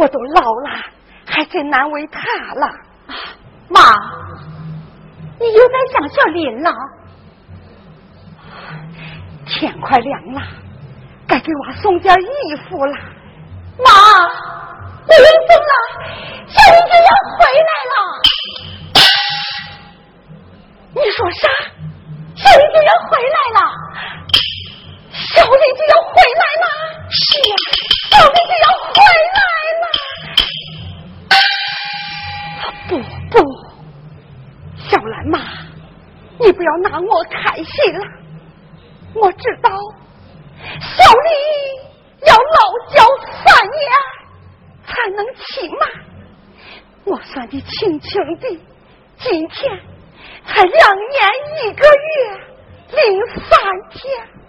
我都老了，还真难为他了。妈，你又该想小林了。天快亮了，该给娃送件衣服了。妈，我冷疯了，小林子要回来了。你说啥？小林子要回来了。小丽就要回来了，是呀，小丽就要回来了。不不，小兰妈，你不要拿我开心了。我知道，小丽要老教三年才能骑马。我算的清清的，今天才两年一个月零三天。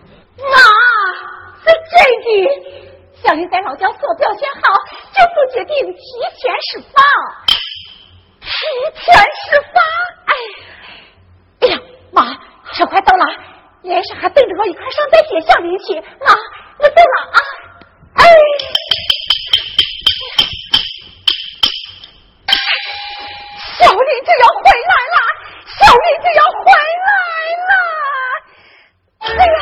妈，是真的。小林在老家所表现好，政府决定提前释放。提前释放？哎，哎呀，妈，车快到了，连上还等着我一块上在学校里去。妈，我走了啊。哎。小林就要回来了，小林就要回来了。哎呀，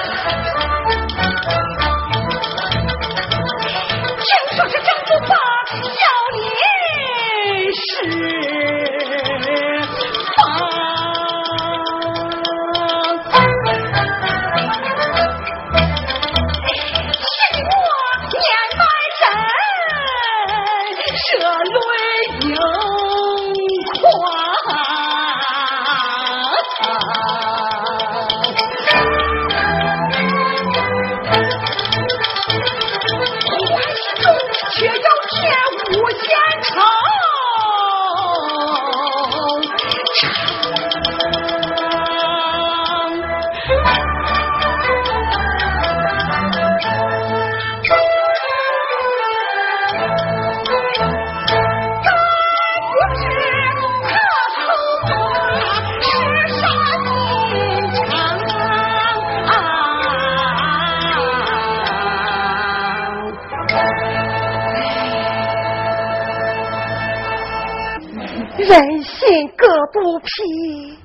肚皮，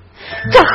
这好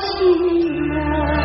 亲人。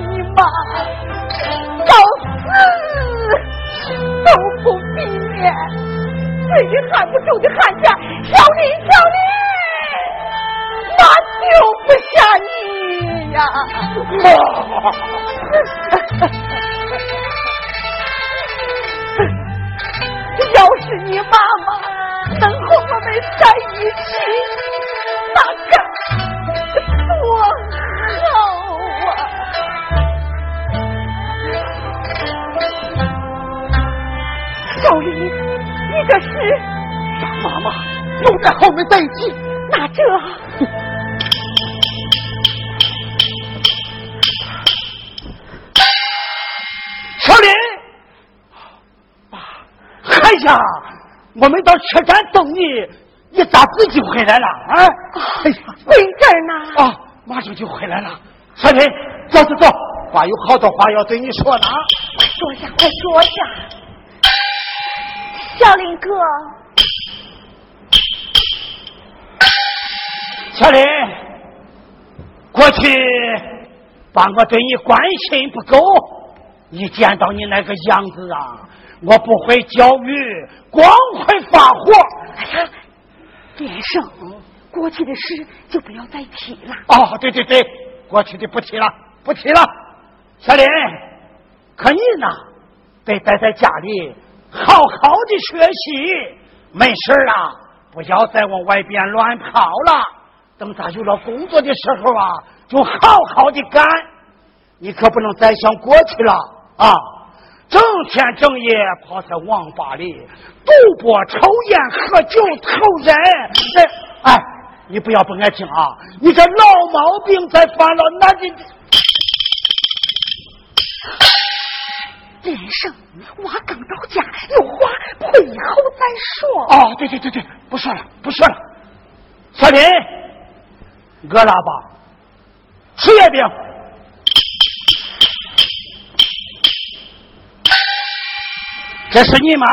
你妈，到死都不避免，至于喊不住的喊下小林，小我们到车站等你，你咋自己回来了啊？哎呀，贵人呢？啊，马上就回来了。小林，走走走，爸有好多话要对你说呢。快坐下，快坐下。小林哥，小林，过去把我对你关心不够，一见到你那个样子啊。我不会教育，光会发火。哎呀，连生，过去的事就不要再提了。哦，对对对，过去的不提了，不提了。小林，可你呢？得待在家里，好好的学习。没事了，不要再往外边乱跑了。等咱有了工作的时候啊，就好好的干。你可不能再想过去了啊！整天整夜泡在网吧里赌博、抽烟、喝酒、偷人，哎，你不要不爱听啊！你这老毛病再犯了，那你连胜，我刚到家，有话会以后再说。哦，对对对对，不说了，不说了。小林，饿了吧？吃月饼。这是你妈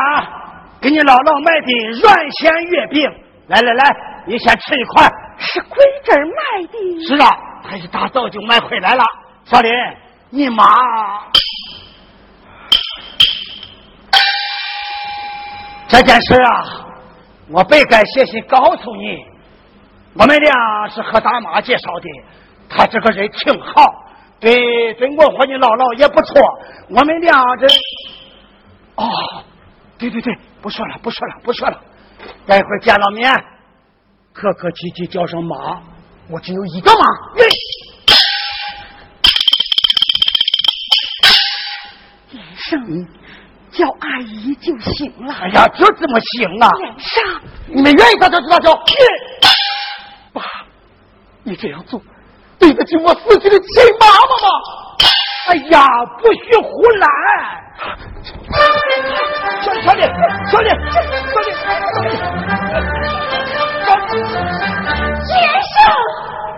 给你姥姥买的软馅月饼，来来来，你先吃一块。是贵这儿买的。是啊，她一大早就买回来了。小林，你妈这件事啊，我本该写信告诉你。我们俩是和大妈介绍的，她这个人挺好，对对我和你姥姥也不错。我们俩这。哦，对对对，不说了，不说了，不说了。待会儿见了面，客客气气叫声妈，我只有一个妈。连生，叫阿姨就行了。哎呀，这怎么行啊？连生，你们愿意咋叫就咋叫。爸，你这样做对得起我死去的亲妈妈吗？哎呀，不许胡来！小小李，小李，小李，小李，先生。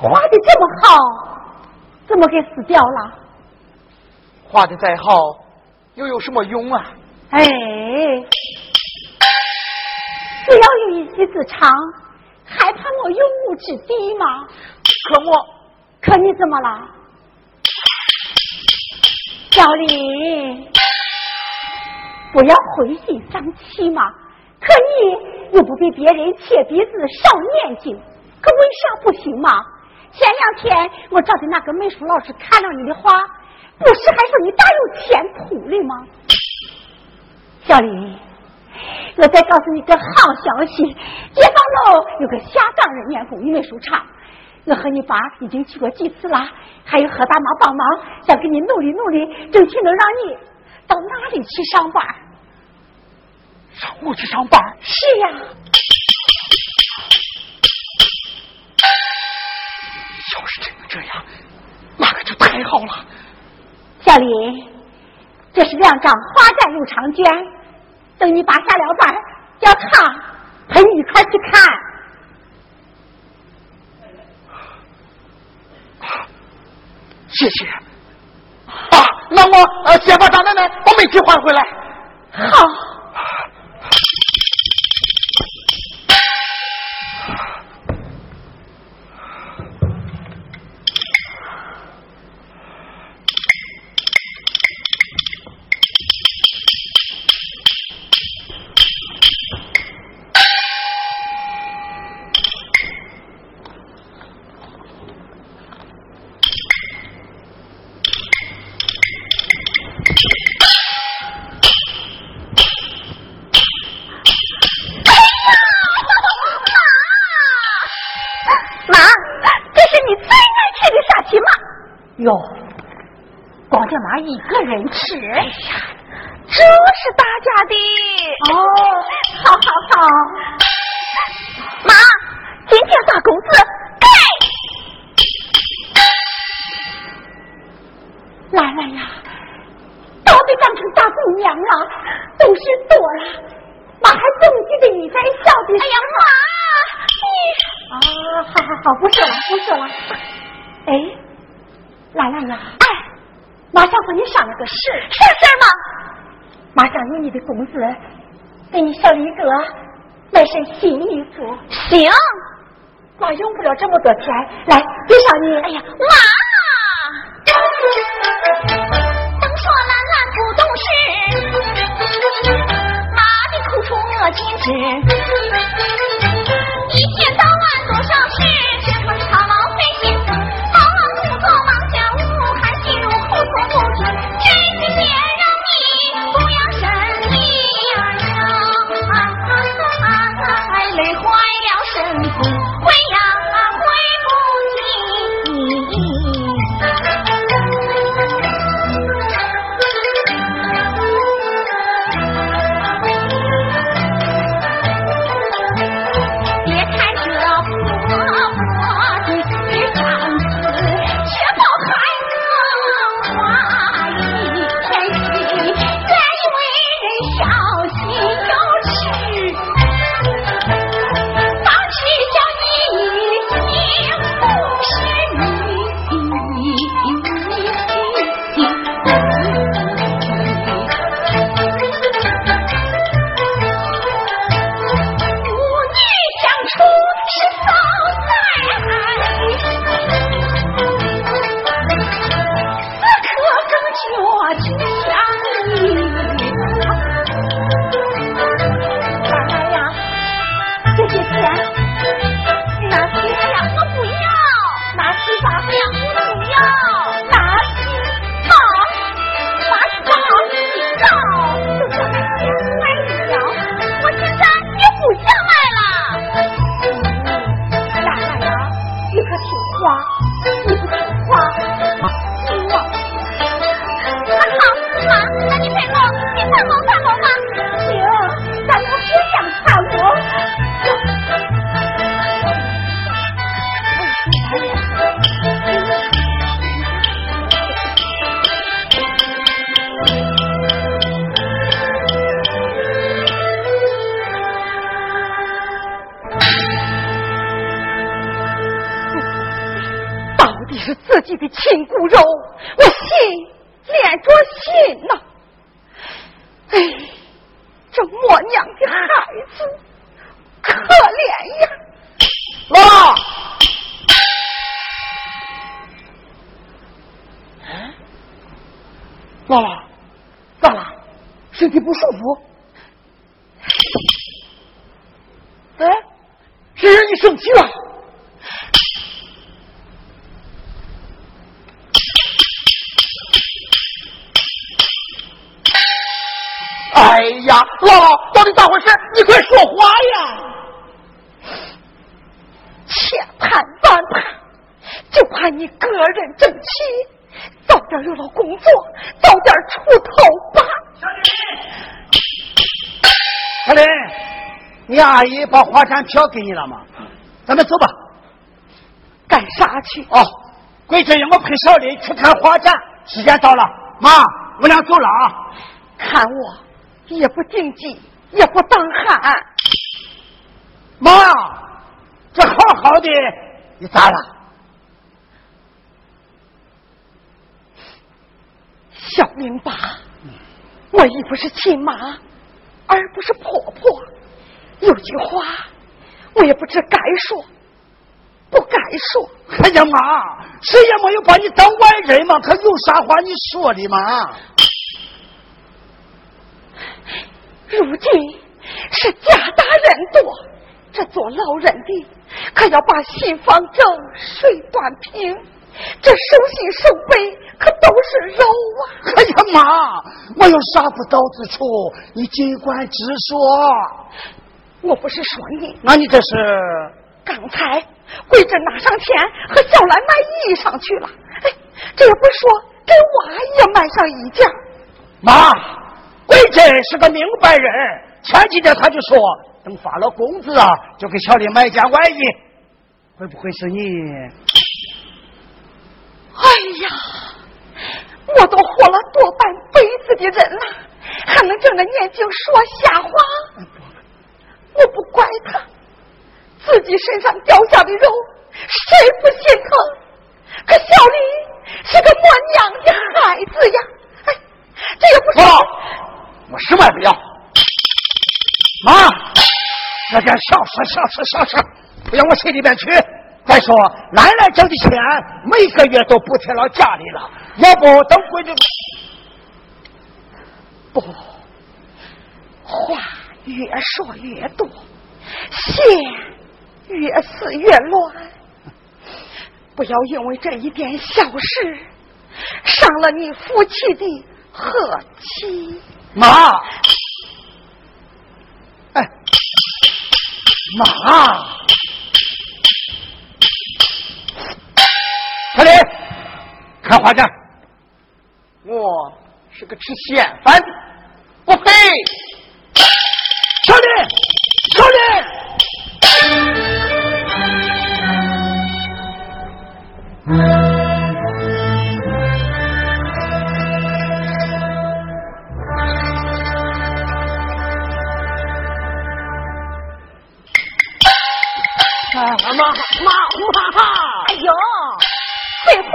画的这么好，怎么给撕掉了？画的再好，又有什么用啊？哎，只要有一技之长，还怕我用武之地吗？可我，可你怎么了？小李，不要灰心丧气嘛。可你又不比别人切鼻子少念经，可为啥不行嘛？前两天我找的那个美术老师看了你的画，不是还说你大有前途的吗？小林，我再告诉你个好消息，解放楼有个下岗人员公益美术厂，我和你爸已经去过几次了，还有何大妈帮忙，想给你努力努力，争取能让你到那里去上班。上我去上班？是呀。要是真能这样，那可就太好了。小林，这是两张画展入场券，等你爸下了班，叫他陪你一块去看。谢谢。啊，那我呃先把张奶奶把煤气换回来。好。上用你的工资给你小李哥买身新衣服。行，妈用不了这么多钱，来给上你。哎呀，妈，甭说兰兰不懂事，妈的口出我尽知，姨把华山票给你了吗？咱们走吧。干啥去？哦，桂珍让我陪小林去看花展，时间到了，妈，我俩走了啊。看我。也不竞技，也不当汉。妈，这好好的，你咋了？小明吧，我已不是亲妈，而不是婆婆。有句话，我也不知该说，不该说。哎呀妈，谁也没有把你当外人嘛，可有啥话你说的嘛？如今是家大人多，这做老人的可要把心方正，水端平。这手心手背可都是肉啊！哎呀妈，我有啥不到之处，你尽管直说。我不是说你，那你这是？刚才桂珍拿上钱和小兰买衣裳去了。哎，这也不说给娃也买上一件。妈。桂珍是个明白人，前几天他就说等发了工资啊，就给小丽买件外衣。会不会是你？哎呀，我都活了多半辈子的人了，还能睁着眼睛说瞎话？我不怪他，自己身上掉下的肉，谁不心疼？可小丽是个没娘的孩子呀，哎，这也不是。我什么也不要，妈，那点小事小事小事，不要我心里边去。再说，奶奶挣的钱每个月都补贴到家里了，要不等闺女不，话越说越多，线越撕越乱，不要因为这一点小事伤了你夫妻的和气。妈，哎，妈，小李，看画展。我是个吃闲饭的，不配。小李，小李。妈妈妈！哎呦，翠虎，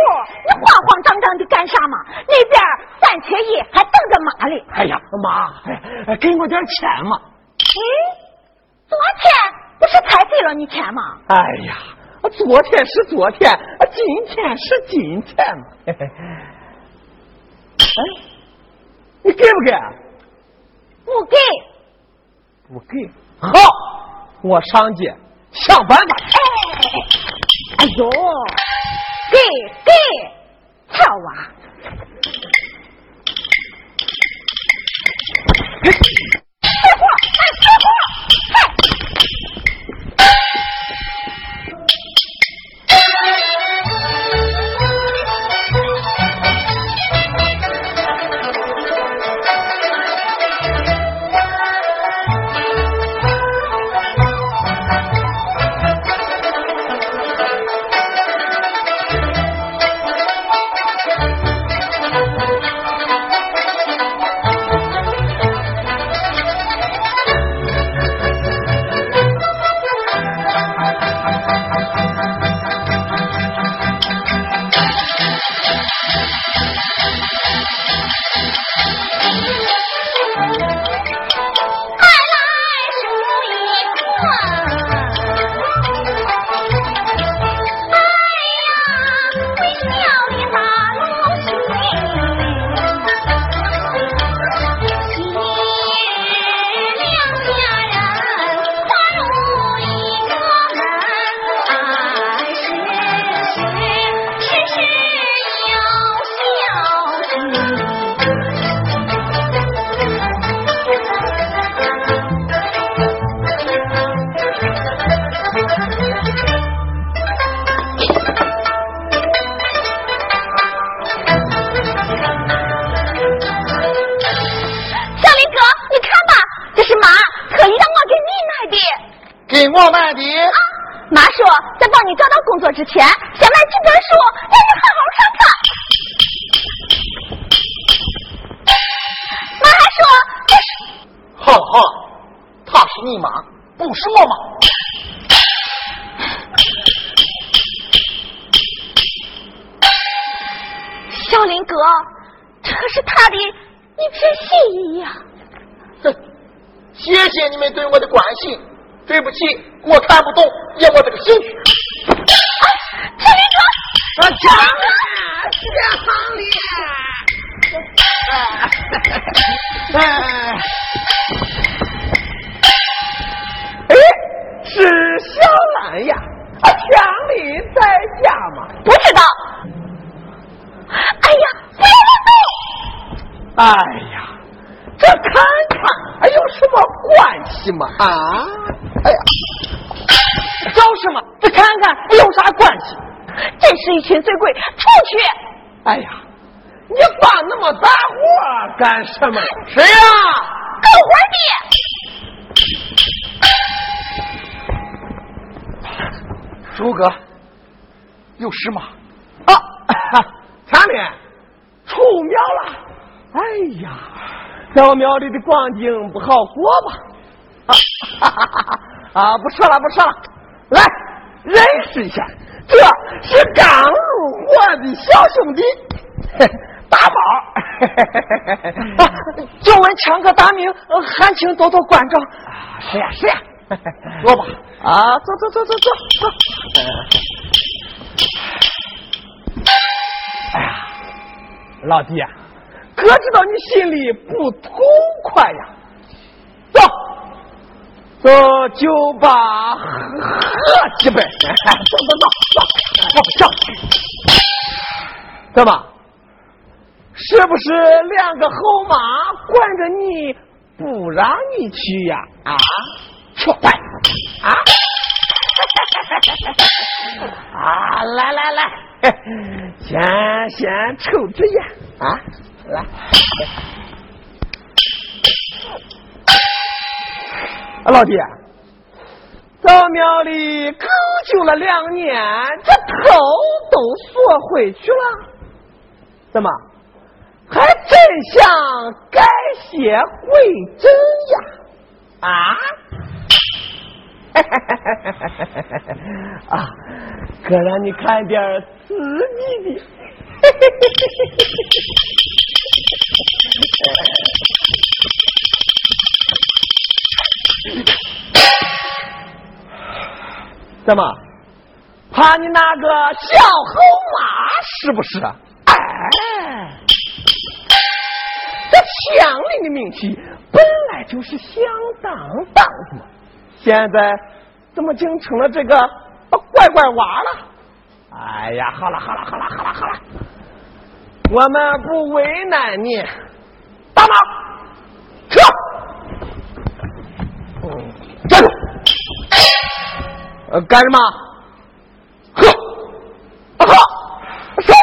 你慌慌张张的干啥嘛？那边三缺一，还等着妈嘞。哎呀，妈，给我点钱嘛！嗯，昨天不是才给了你钱吗？哎呀，昨天是昨天，今天是今天嘛。哎，你给不给？不给。不给。好，我上街。想办法！哎哎呦，给给，好啊！哎呀，这看看还有什么关系吗？啊？哎呀，找什么？这看看有啥关系？真是一群醉鬼，出去！哎呀，你发那么大火干什么？谁呀？狗官的。朱哥，有事吗？啊，强烈出庙了。哎呀，在我庙里的光景不好过吧？啊哈哈哈！啊，不说了，不说了，来认识一下，这是刚入伙的小兄弟，大宝。就问强哥大名，还请多多关照。啊，是呀是呀，坐吧。啊，坐坐坐坐坐坐。哎呀，老弟呀，哥知道你心里不痛快呀，走。走酒吧喝喝几杯，走走走走，上。怎么？是不是两个后妈管着你不让你去呀？啊？错怪啊！啊！来来来，先先抽支烟啊！来。啊，老弟，到庙里 cầu 救了两年，这头都缩回去了，怎么还真想改邪归正呀？啊？啊，哥让你看点刺激的。怎么？怕你那个小猴妈是不是啊？哎，这乡里的名气本来就是响当当的嘛，现在怎么竟成了这个怪怪娃了？哎呀，好了好了好了好了好了，我们不为难你，大妈，撤。站住！呃，干什么？喝！喝！收！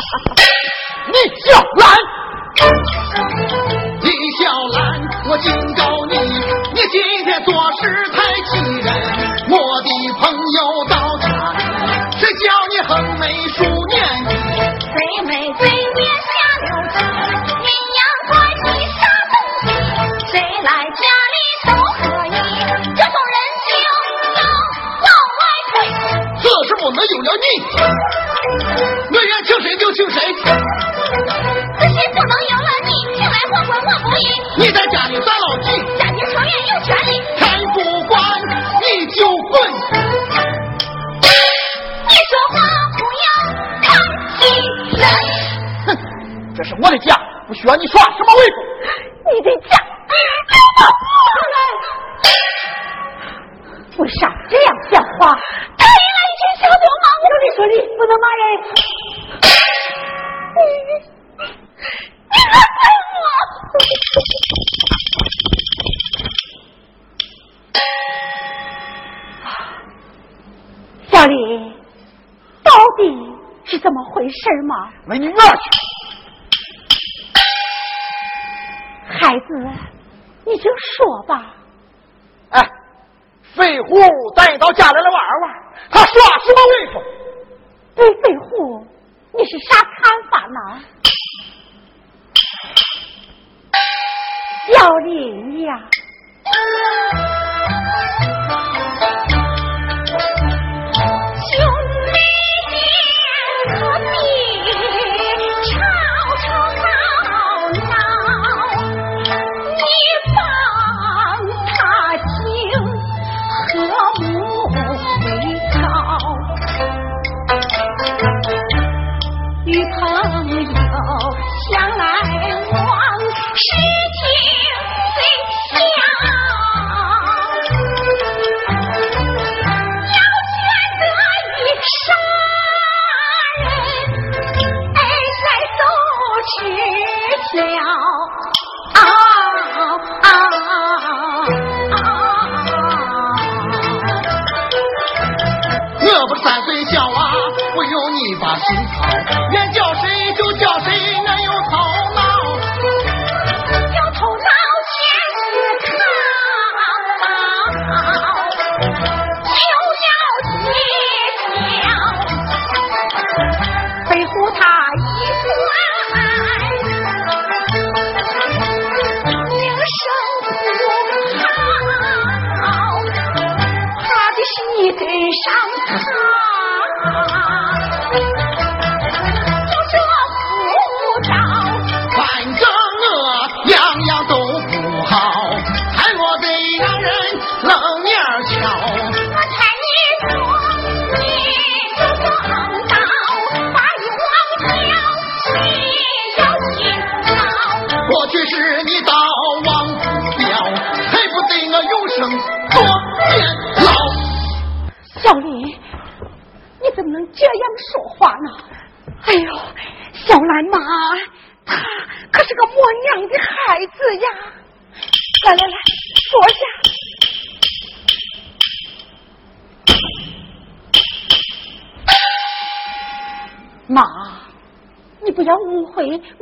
你小兰，李小兰，我警告你，你今天做事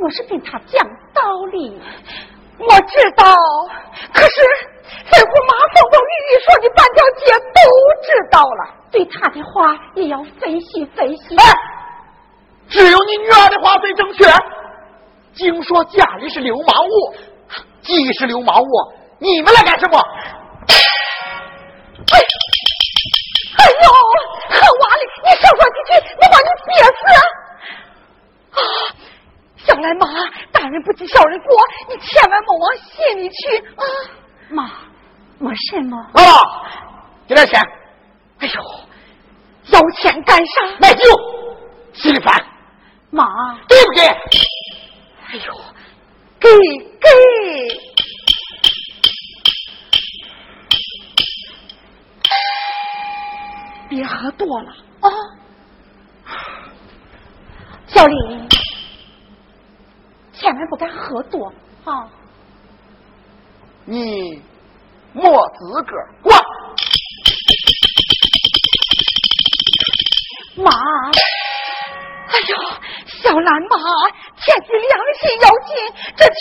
我是跟他讲道理，我知道。可是在我妈风风雨雨说的半条街都知道了，对他的话也要分析分析。哎，只有你女儿的话最正确。净说家里是流氓物，既是流氓物，你们来干什么？哎，哎呦，好娃哩，你少说几句，我把你憋死。啊！小兰妈，大人不计小人过，你千万莫往心里去啊！妈，没什么。姥姥，给点钱。哎呦，要钱干啥？买酒，心里烦。妈，给不给？哎呦，给给。别喝多了啊，小林。千万不敢喝多啊！你没资格管。妈，哎呦，小兰妈，天地良心要紧，这钱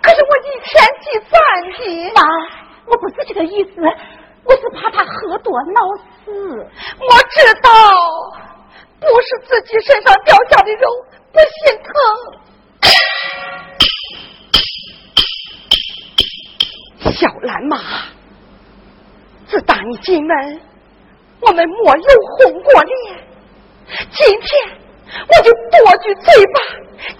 可是我一天计算的。妈，我不是这个意思，我是怕他喝多闹事。我知道，不是自己身上掉下的肉不心疼。小兰妈，自打你进门，我们没有红过脸。今天我就多句嘴巴，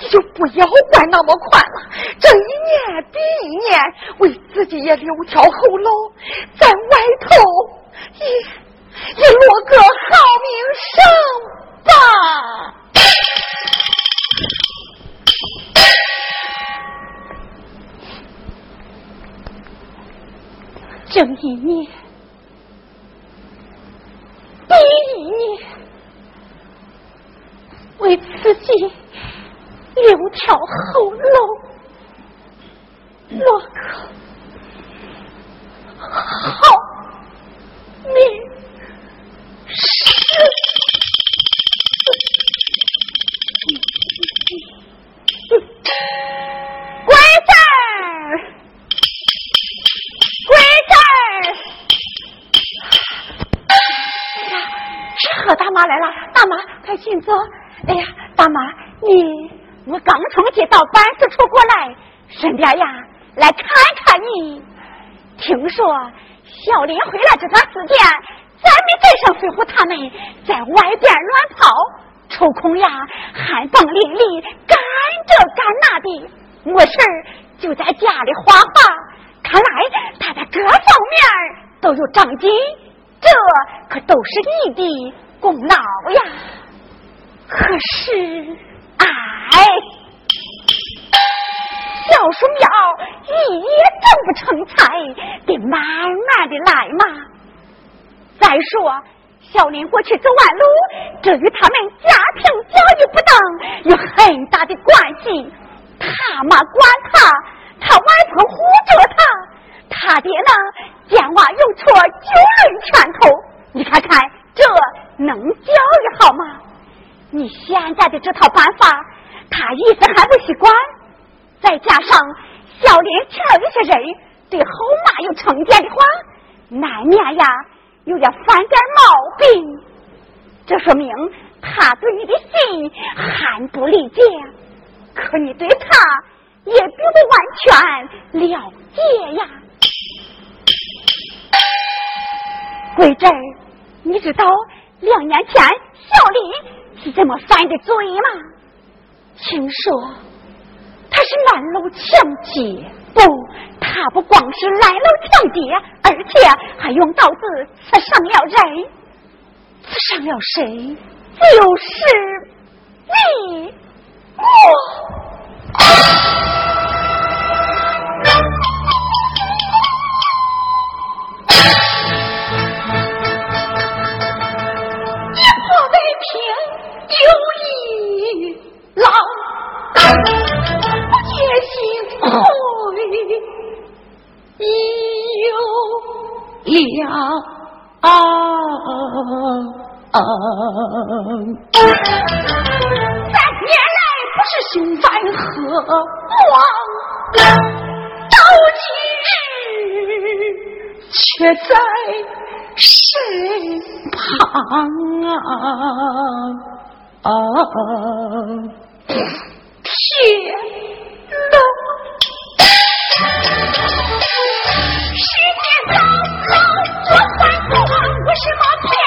你就不要管那么宽了。这一年比一年，为自己也留条后路，在外头也也落个好名声吧。正一年，第一年，为自己留条后路，落个好名声。妈来了，大妈，快请坐。哎呀，大妈，你我刚从街道办事处过来，顺便呀来看看你。听说小林回来这段时间，咱没跟上飞虎他们在外边乱跑，抽空呀还帮丽丽干这干那的，没事就在家里画画。看来他在各方面都有长进，这可都是你的。功劳呀！可是，哎，小树苗一夜挣不成财，得慢慢的来嘛。再说，小林过去走弯路，这与他们家庭教育不当有很大的关系。他妈管他，他外婆护着他，他爹呢，见娃有错就抡拳头。你看看这。能教育好吗？你现在的这套办法，他一直还不习惯。再加上小莲请了一些人，对后妈有成见的话，难免呀有点犯点毛病。这说明他对你的心还不理解，可你对他也并不完全了解呀。桂珍，你知道？两年前，小林是怎么犯的罪吗？听说他是拦路抢劫，不，他不光是拦路抢劫，而且还用刀子刺伤了人。刺伤了谁？就是你我。有了三年来不是凶犯何往？到今日却在身旁啊！啊！天哪！老老我板不管我是马屁。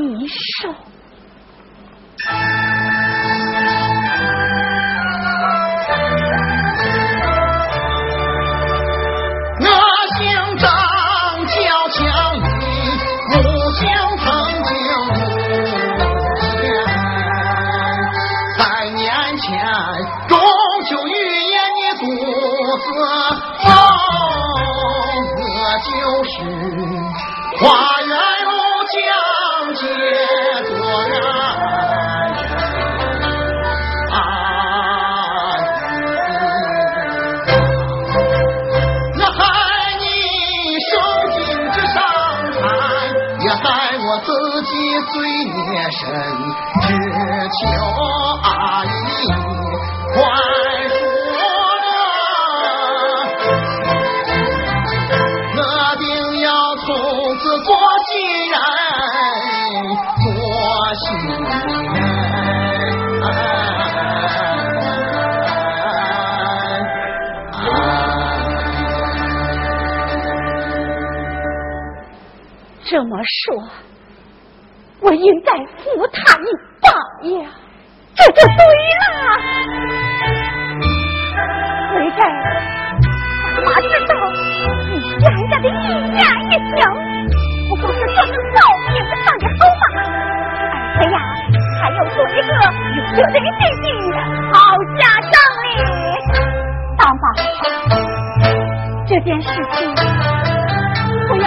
你说我姓张叫强你不想曾经百年前中秋预言的故事哦我就是花手。罪孽深，只求阿姨宽恕我，我定要从此做新人，做新人。这么说。我应该扶他一把呀，这就对了。回头妈知道你现在的一言一行，不过是做成报名上的好马，而且呀，还要做一个有人信的好家长哩。大妈，这件事情不要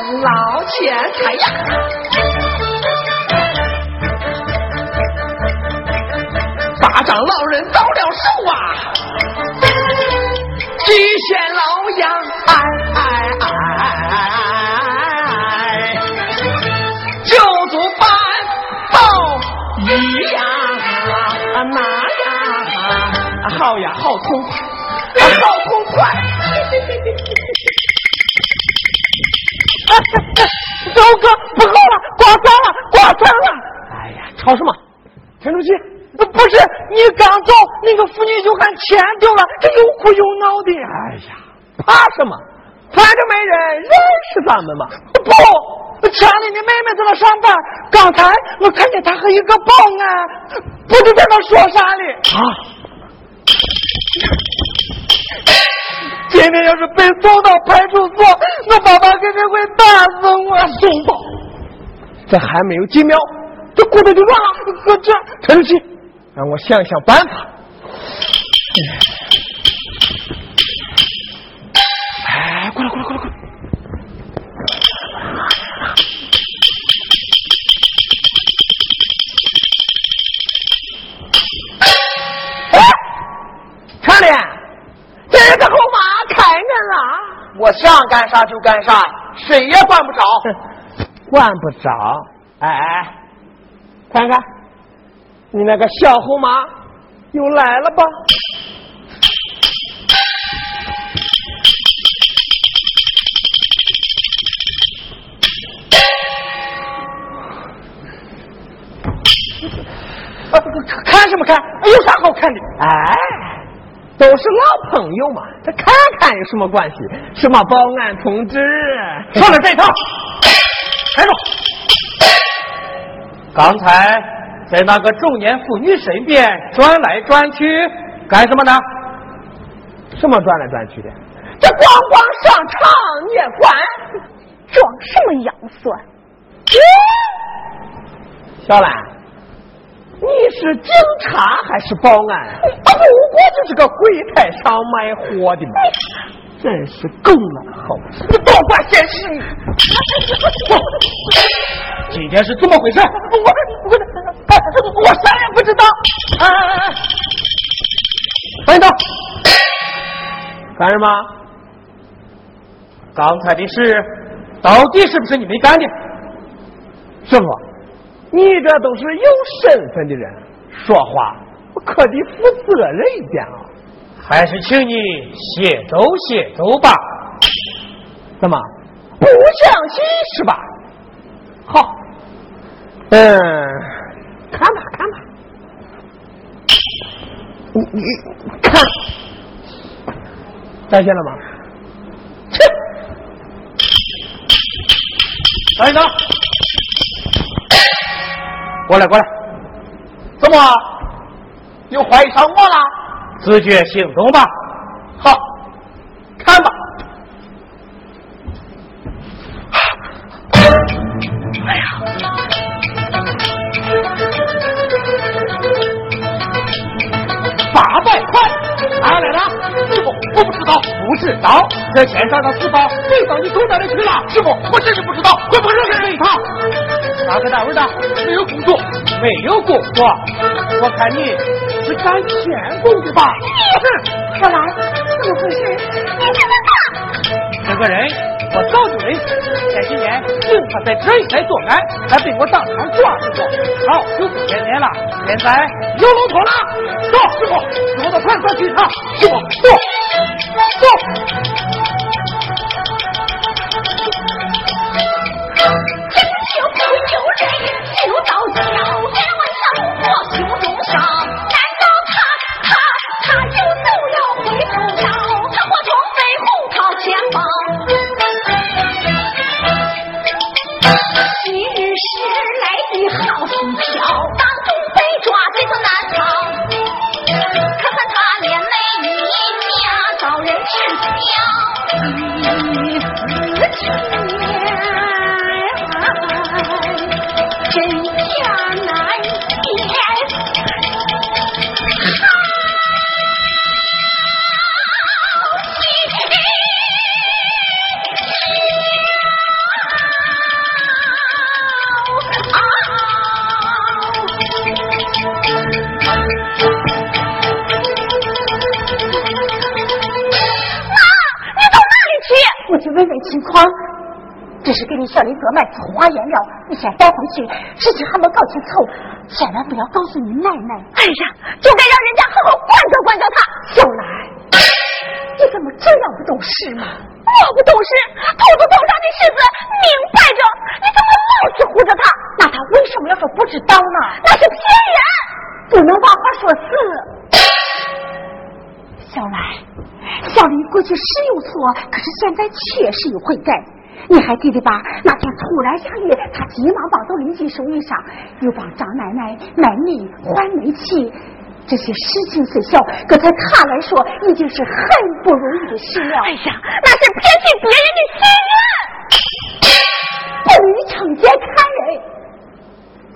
老钱财呀，大长老人到了手啊，极限老杨哎哎哎，救主板报一呀那。好呀，好痛快，好痛快！周哥，不好了，挂彩了，挂彩了！哎呀，吵什么？陈主席，不是你刚走，那个妇女就喊钱丢了，这又哭又闹的。哎呀，怕什么？反正没人认识咱们嘛。不，家里的妹妹在那上班，刚才我看见她和一个保安，不知在那说啥呢。啊！今天要是被送到派出所，我爸爸肯定会打死我。送到，这还没有几秒，这骨头就软了。我这陈主席，让我想想办法。哎，过来，过来，过来，我想干啥就干啥，谁也管不着，管不着。哎，看看，你那个小后妈又来了吧？看什么看？有啥好看的？哎。都是老朋友嘛，这看看有什么关系？什么保安同志，说了这套，开住！刚才在那个中年妇女身边转来转去干什么呢？什么转来转去的？这光光上场你也管？装什么样酸？小兰。你是警察还是保安？不过就是个柜台上卖货的嘛，真是够了，好，你多管闲事。今天是怎么回事？我我我啥也不知道。哎哎哎！等等，干什么？刚才的事到底是不是你们干的？师傅。你这都是有身份的人，说话可得负责任一点啊！还是请你歇走歇走吧。怎么不相信是吧？好，嗯，看吧看吧，你你看，发现了吗？切，等等。过来，过来，怎么又怀疑上我了？自觉行动吧。好，看吧。哎呀，八百块，哪来的？师傅，我不知道，不知道。这钱上的四包，没到你手哪里去了？师傅，我真是不知道，快不会扔人一趟？哪个单位的？没有工作，没有工作。我看你是干钳工的吧？哼小兰，怎么回事？这个人我早就认识，前几年警察在这一带作案，还被我当场抓住过。好，就不见面了。现在有龙头了，走，师傅，师傅到快上去一趟。师傅，走，走。你小林哥买粗花颜料，你先带回去，事情还没搞清楚，千万不要告诉你奶奶。哎呀，就该让人家好好管教管教他。小兰，你怎么这样不懂事呢？我不懂事，兔子头上的虱子明摆着，你怎么老是护着他？那他为什么要说不知道呢？那是骗人，不能把话说死。小兰，小林过去是有错，可是现在确实有悔改。你还记得吧？那天突然下雨，他急忙跑到邻居手里上，又帮张奶奶买米换煤气。这些事情虽小，可在他来说已经是很不容易的事了。哎呀，那是骗取别人的信任，不予惩戒看人。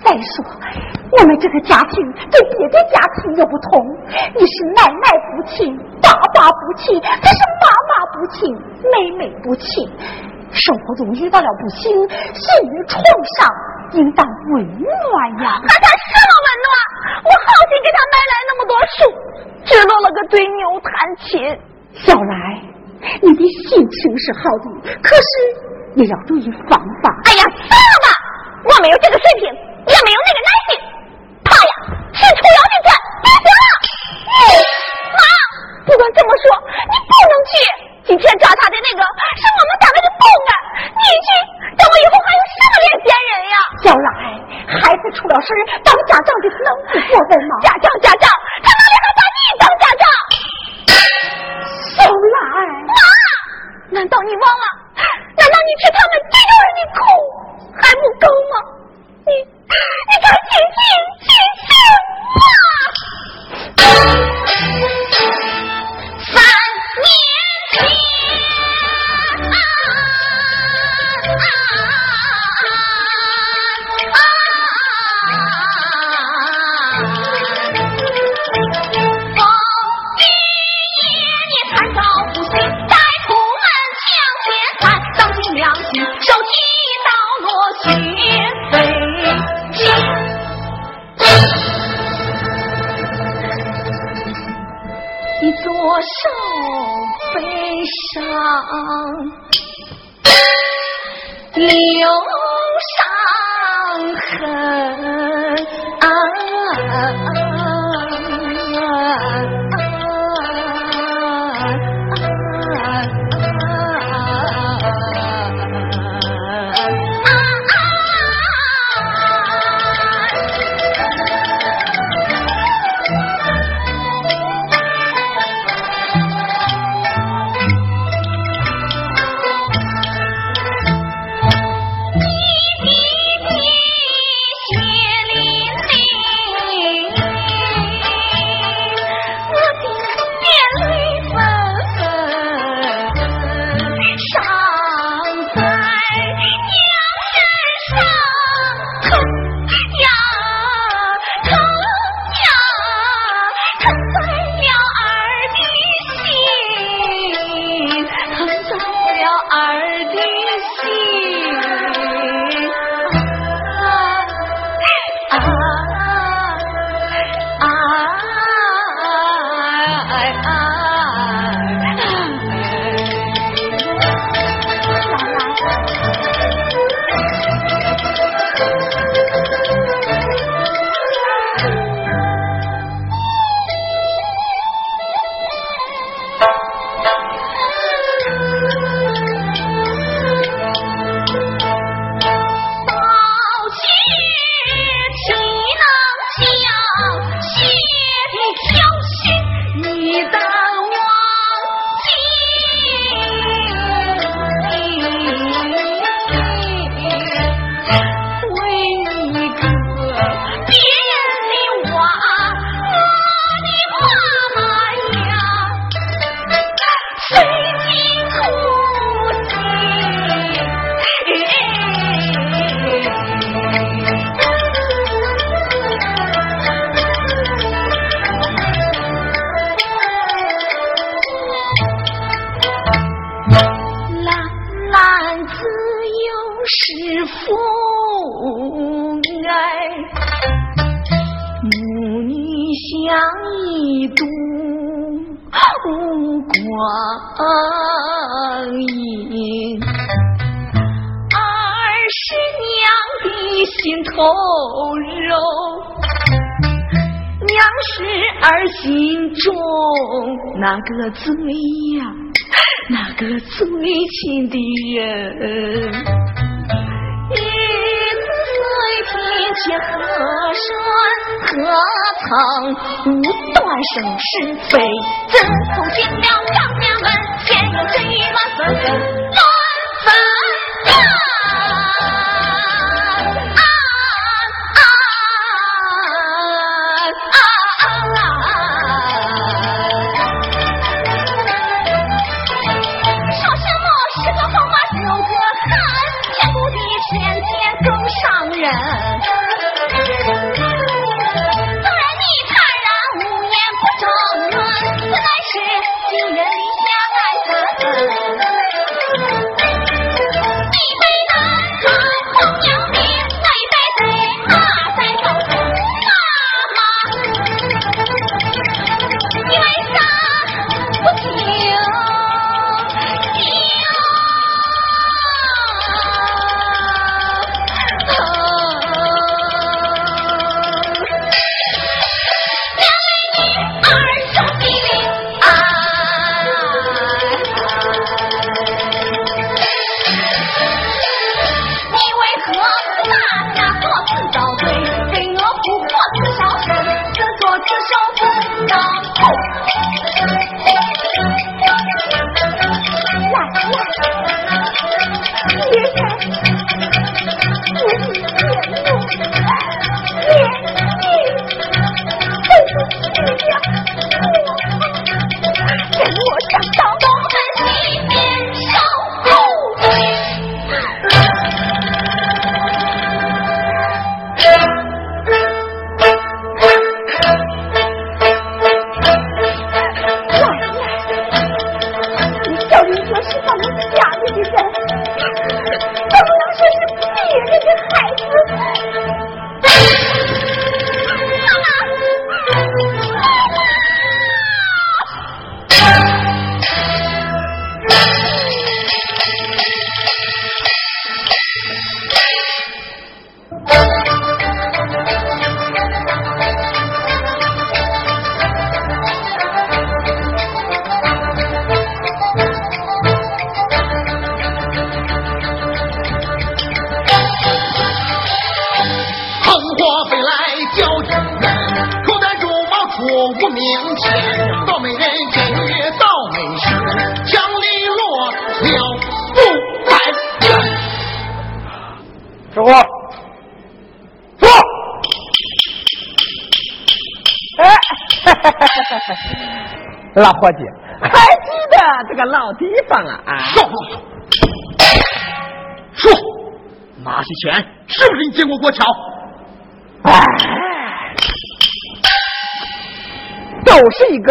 再说，我们这个家庭跟别的家庭又不同，你是奶奶不亲，爸爸不亲，他是妈妈不亲，妹妹不亲。生活中遇到了不幸，心于创伤，应当温暖呀。那他什么温暖？我好心给他买来那么多书，只落了个对牛弹琴。小来，你的心情是好的，可是也要注意方法。哎呀，算了吧，我没有这个水平，也没有那个耐心。他呀，是出要的钱，别说了。妈，不管怎么说，你不能去。今天抓他的那个是我们单位的保安，你去，等我以后还有什么脸见人呀？小兰，孩子出了事当家长的能不过分吗？家长，家长，他哪里还把你当家长？小兰，妈，难道你忘了？难道你吃他们这种人的苦还不够吗？你，你赶紧醒醒醒啊！三年。多个最呀，那个最亲的人。天前河山何曾无断生是非？自从进了丈娘门，前有这一乱纷纷，乱纷老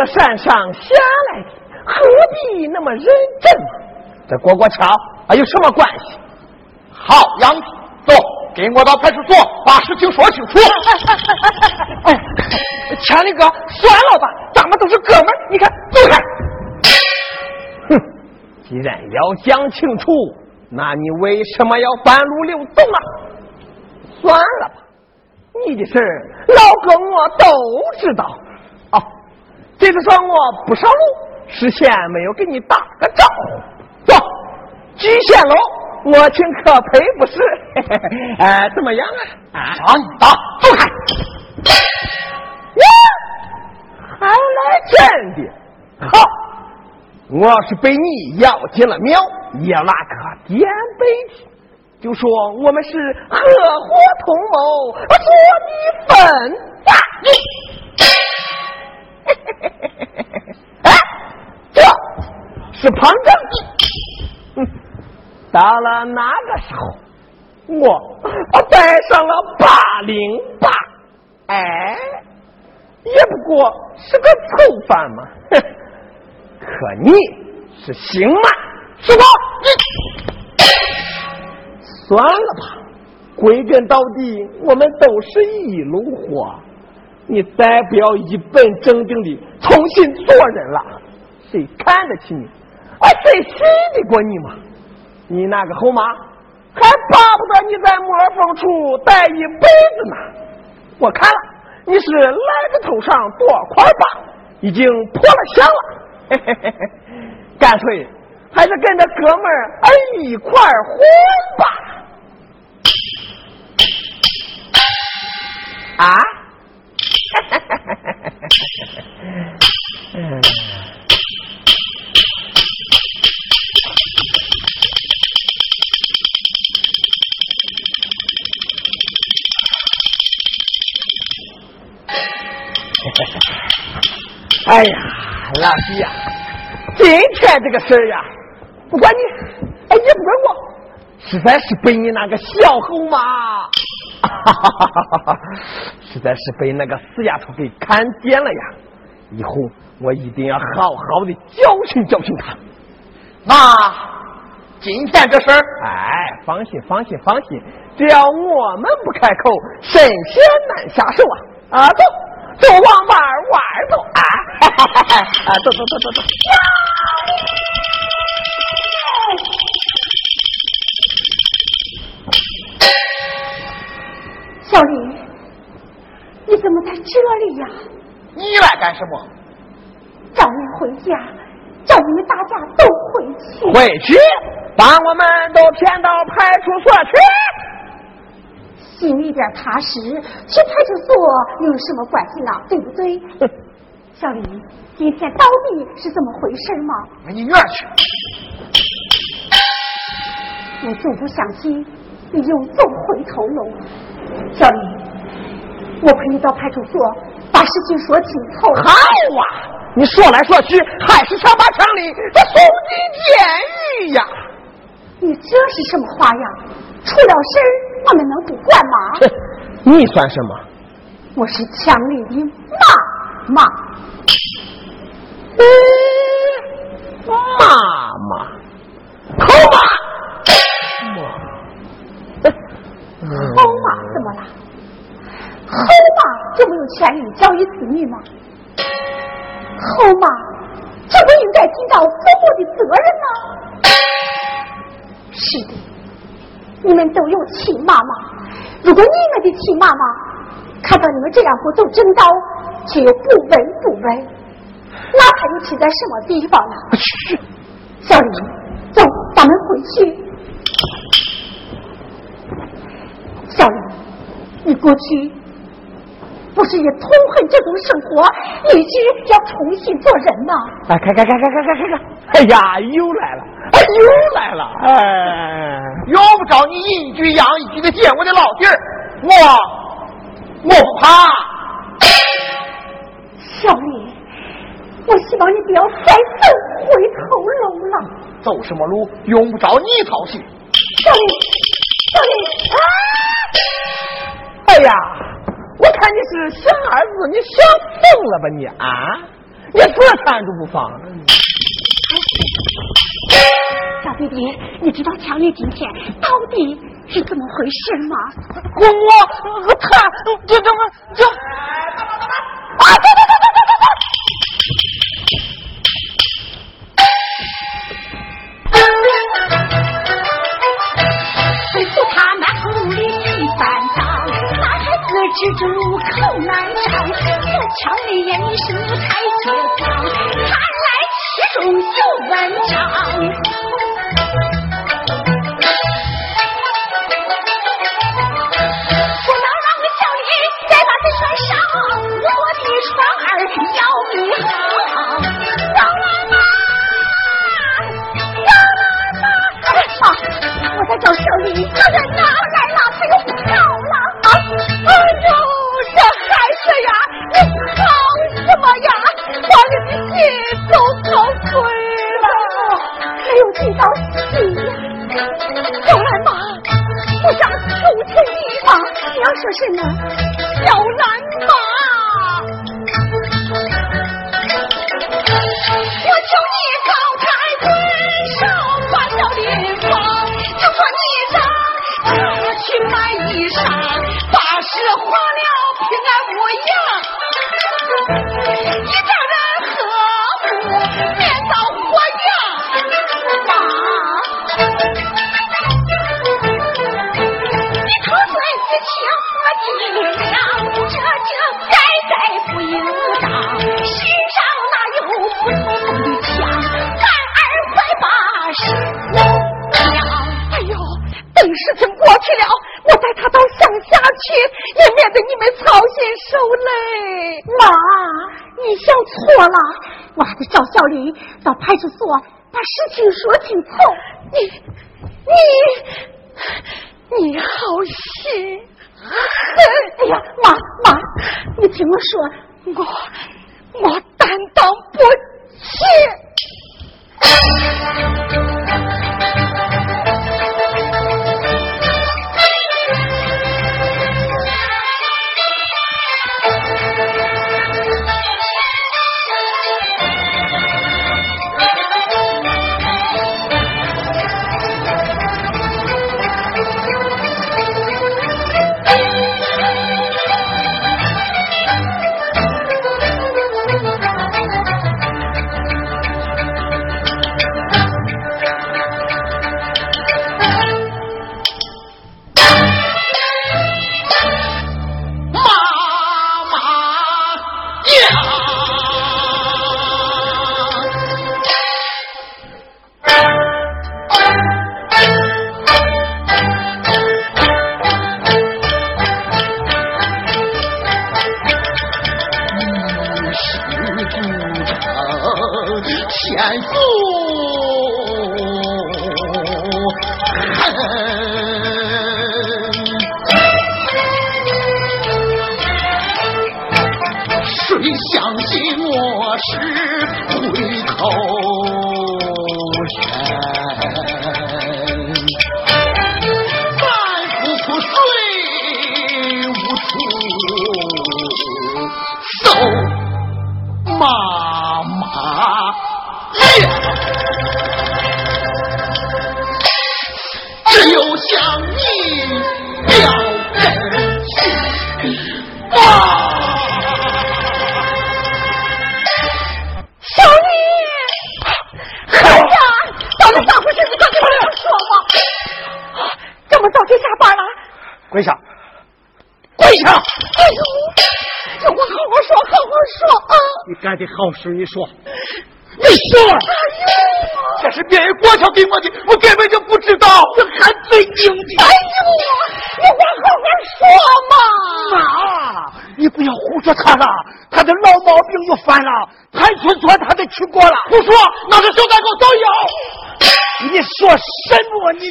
山上下来的，何必那么认真呢？这过过桥啊，有什么关系？好样的，走，跟我到派出所把事情说清楚。哎，强力哥，算了吧。咱们都是哥们儿，你看，走开！哼，既然要讲清楚，那你为什么要半路溜走啊？算了吧，你的事儿老哥我都知道。哦，这次算我不上路，事先没有给你打个招呼。走，聚仙楼，我请客赔不是？哎，怎么样啊？啊，上打，走开！呀！还来真的，好！我要是被你要进了庙，也拉个垫背的，就说我们是合伙同谋做你分子。哎，这是旁证。嗯，到了那个时候，我我带上了八零八，哎。也不过是个臭饭嘛，哼！可你是行吗？是吧？算了吧，归根到底，我们都是一路货，你再不要一本正经的重新做人了。谁看得起你？啊，谁信得过你吗？你那个后妈还巴不得你在磨坊处待一辈子呢。我看了，你是赖子头上多块疤，已经破了相了。嘿嘿嘿嘿，干脆还是跟着哥们儿一块混吧。啊！嗯。哎呀，老弟呀，今天这个事儿呀，不管你，哎，也不管我，实在是被你那个小猴马，哈哈哈哈哈，实在是被那个死丫头给看见了呀！以后我一定要好好的教训教训他。那今天这事儿，哎，放心放心放心，只要我们不开口，神仙难下手啊！啊，走。走网吧玩走啊！啊，走走走走走。这里呀？你来干什么？叫你回家，叫你们大家都回去。回去，把我们都骗到派出所去。心里边踏实，去派出所有什么关系呢？对不对？小李，今天到底是怎么回事吗？你院去！我总不相信你又走回头路。小李，我陪你到派出所把事情说清楚。好啊！你说来说去还是想把厂里这送进监狱呀？你这是什么话呀？出了事儿。我们能不管吗？你算什么？我是强里的妈妈。妈妈，后妈，后妈怎么了？后妈就没有权利教育子女吗？后妈就不应该尽到父母的责任吗？是的。你们都有亲妈妈，如果你们的亲妈妈看到你们这样不走正道，却又不闻不问，那他又气在什么地方呢？小李，走，咱们回去。小李，你过去。不是也痛恨这种生活，立志要重新做人吗？哎，看看看看看看看看！哎呀，又来了，哎，又来了！哎，用不着你一句样一句的揭我的老弟儿，我我不怕。小李，我希望你不要再走回头路了。走什么路？用不着你操心。小李，小李啊！哎呀！我看你是想儿子，你想疯了吧你啊！你死缠住不放。小弟弟，你知道强烈今天到底是怎么回事吗？我我他这怎么这？啊！走走走蜘蛛口难墙这墙的人生才心慌看来其中有文章不能让小你再把这船上我的船儿要一好要来吗要来吗哎我在找小林他人呢来了他又不了啊把你的心都操碎了，还有听到心呀！小兰妈，我想求求你吗？你要说什么？小兰妈，我求你高抬贵手，把小林放，就说你让我去买衣裳。是花了平安无恙，一到派出所把事情说清楚。你说，你说，这是别人过桥给我的，我根本就不知道。这还最经济。哎呦，你快好好说嘛！妈，你不要胡说他了，他的老毛病又犯了。派出所他都去过了。胡说，那是小三狗都有。你说什么？你，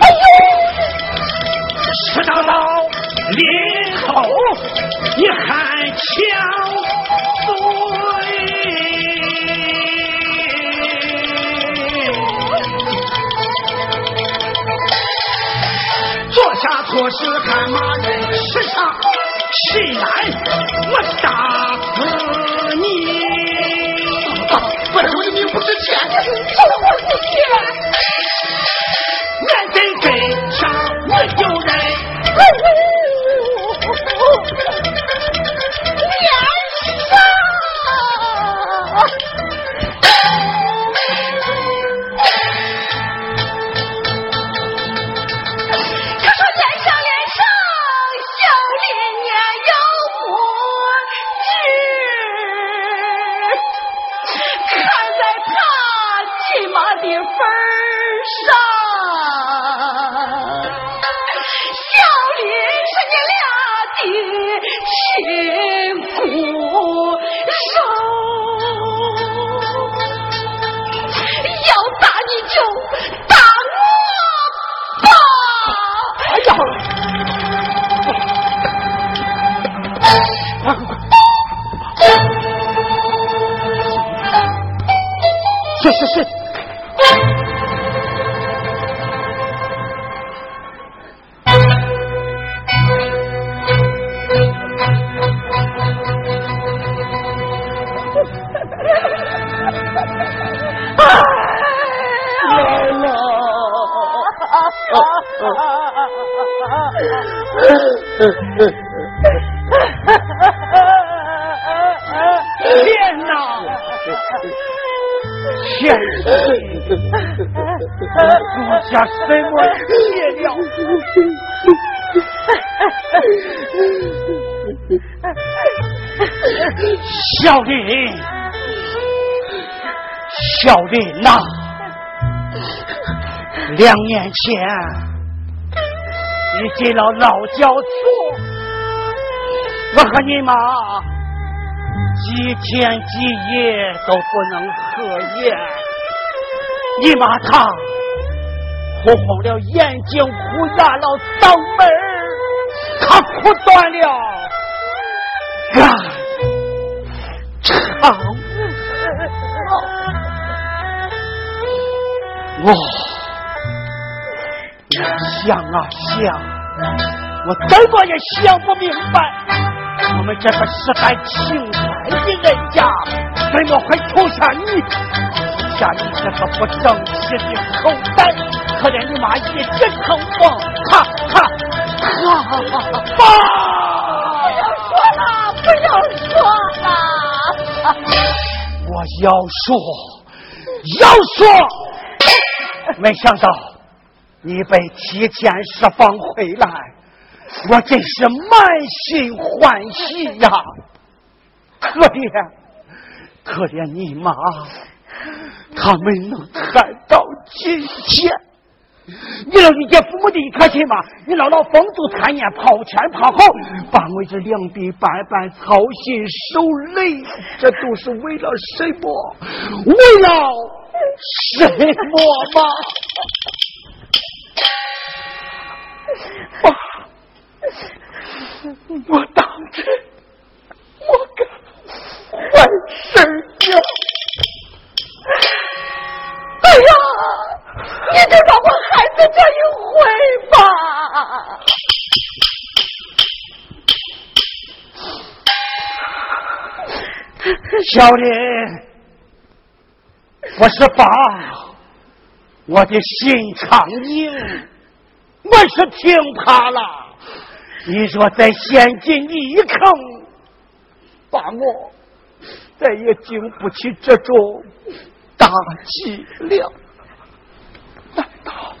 哎呦，石长老，林后，做下错事还骂人，世上谁来我打死你？本我的命不值钱，救我不值钱，俺真跟上我有两年前你进了劳教所，我和你妈几天几夜都不能合眼，你妈她哭红了眼睛，哭哑了嗓门她哭断了肝肠。想啊想，我怎么也想不明白。我们这个时代清白的人家，怎么会出现你？下你这个不争气的口袋？可怜你妈一直成风，哈哈哈！爸，不要说了，不要说了。我要说，要说，没想到你被提前释放回来。我真是满心欢喜呀！可怜，可怜你妈，他们能看到今天。你让你家父母的一颗心吗？你姥姥风烛残年，跑前跑后，把我这两鬓斑斑操心受累，这都是为了什么？为了什么吗？爸。我当真，我干坏事呀！哎呀，你就让我孩子这一回吧。小林，我是爸，我的心肠硬，我是听他了。你说再陷进一坑，把我再也经不起这种打击了。难道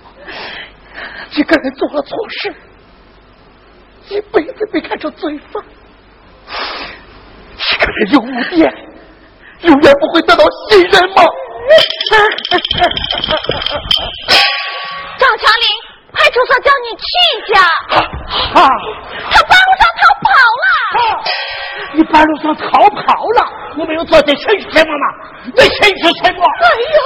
一个人做了错事，一辈子被看成罪犯？一个人有污点，永远不会得到信任吗？赵强林。派出所叫你去一下。啊！他半路上逃跑了。你半路上逃跑了？我没有做这神是什么吗？那神是什么？哎呦！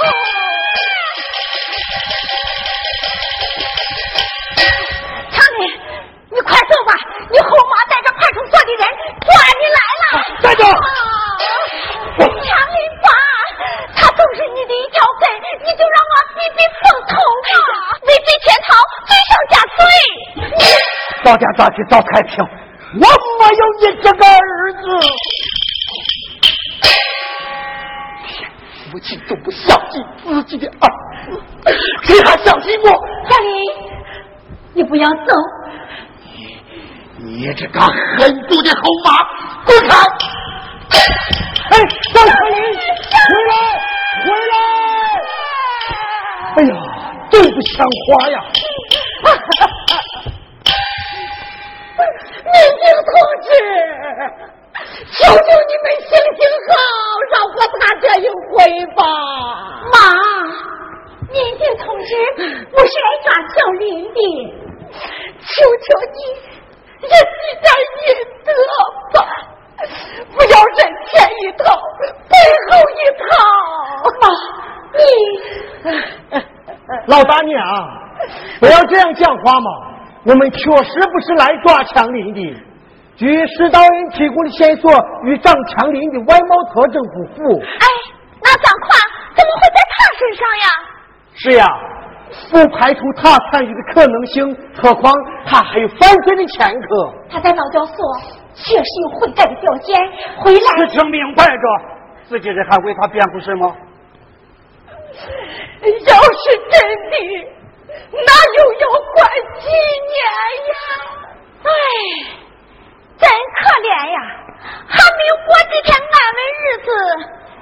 你快走吧！你后妈带着派出所的人抓你来了。站住！长林爸，他都是你的一条根，你就让我避避风头吧。畏罪潜逃，罪上加罪。早点抓去找太平，我没有你这个儿子。父亲都不相信自己的儿子，谁还相信我？小林，你不要走。你你这个狠毒的后妈，滚开！哎，小林，回来，回来！哎呀！对不像话呀！民警同志，求求你们行行好，饶过他这一回吧！妈，民警同志，我是来抓小林的，求求你，也积点阴德吧，不要人前一套，背后一套。妈，你。老大娘，不要这样讲话嘛！我们确实不是来抓强林的。据石道人提供的线索，与张强林的外貌特征不符。哎，那赃款怎么会在他身上呀？是呀，不排除他参与的可能性。何况他还有犯罪的前科。他在劳教所确实有混改的表现。回来，事情明摆着，自己人还为他辩护什么？要是真的，那又要关几年呀？哎，真可怜呀！还没有过几天安稳日子，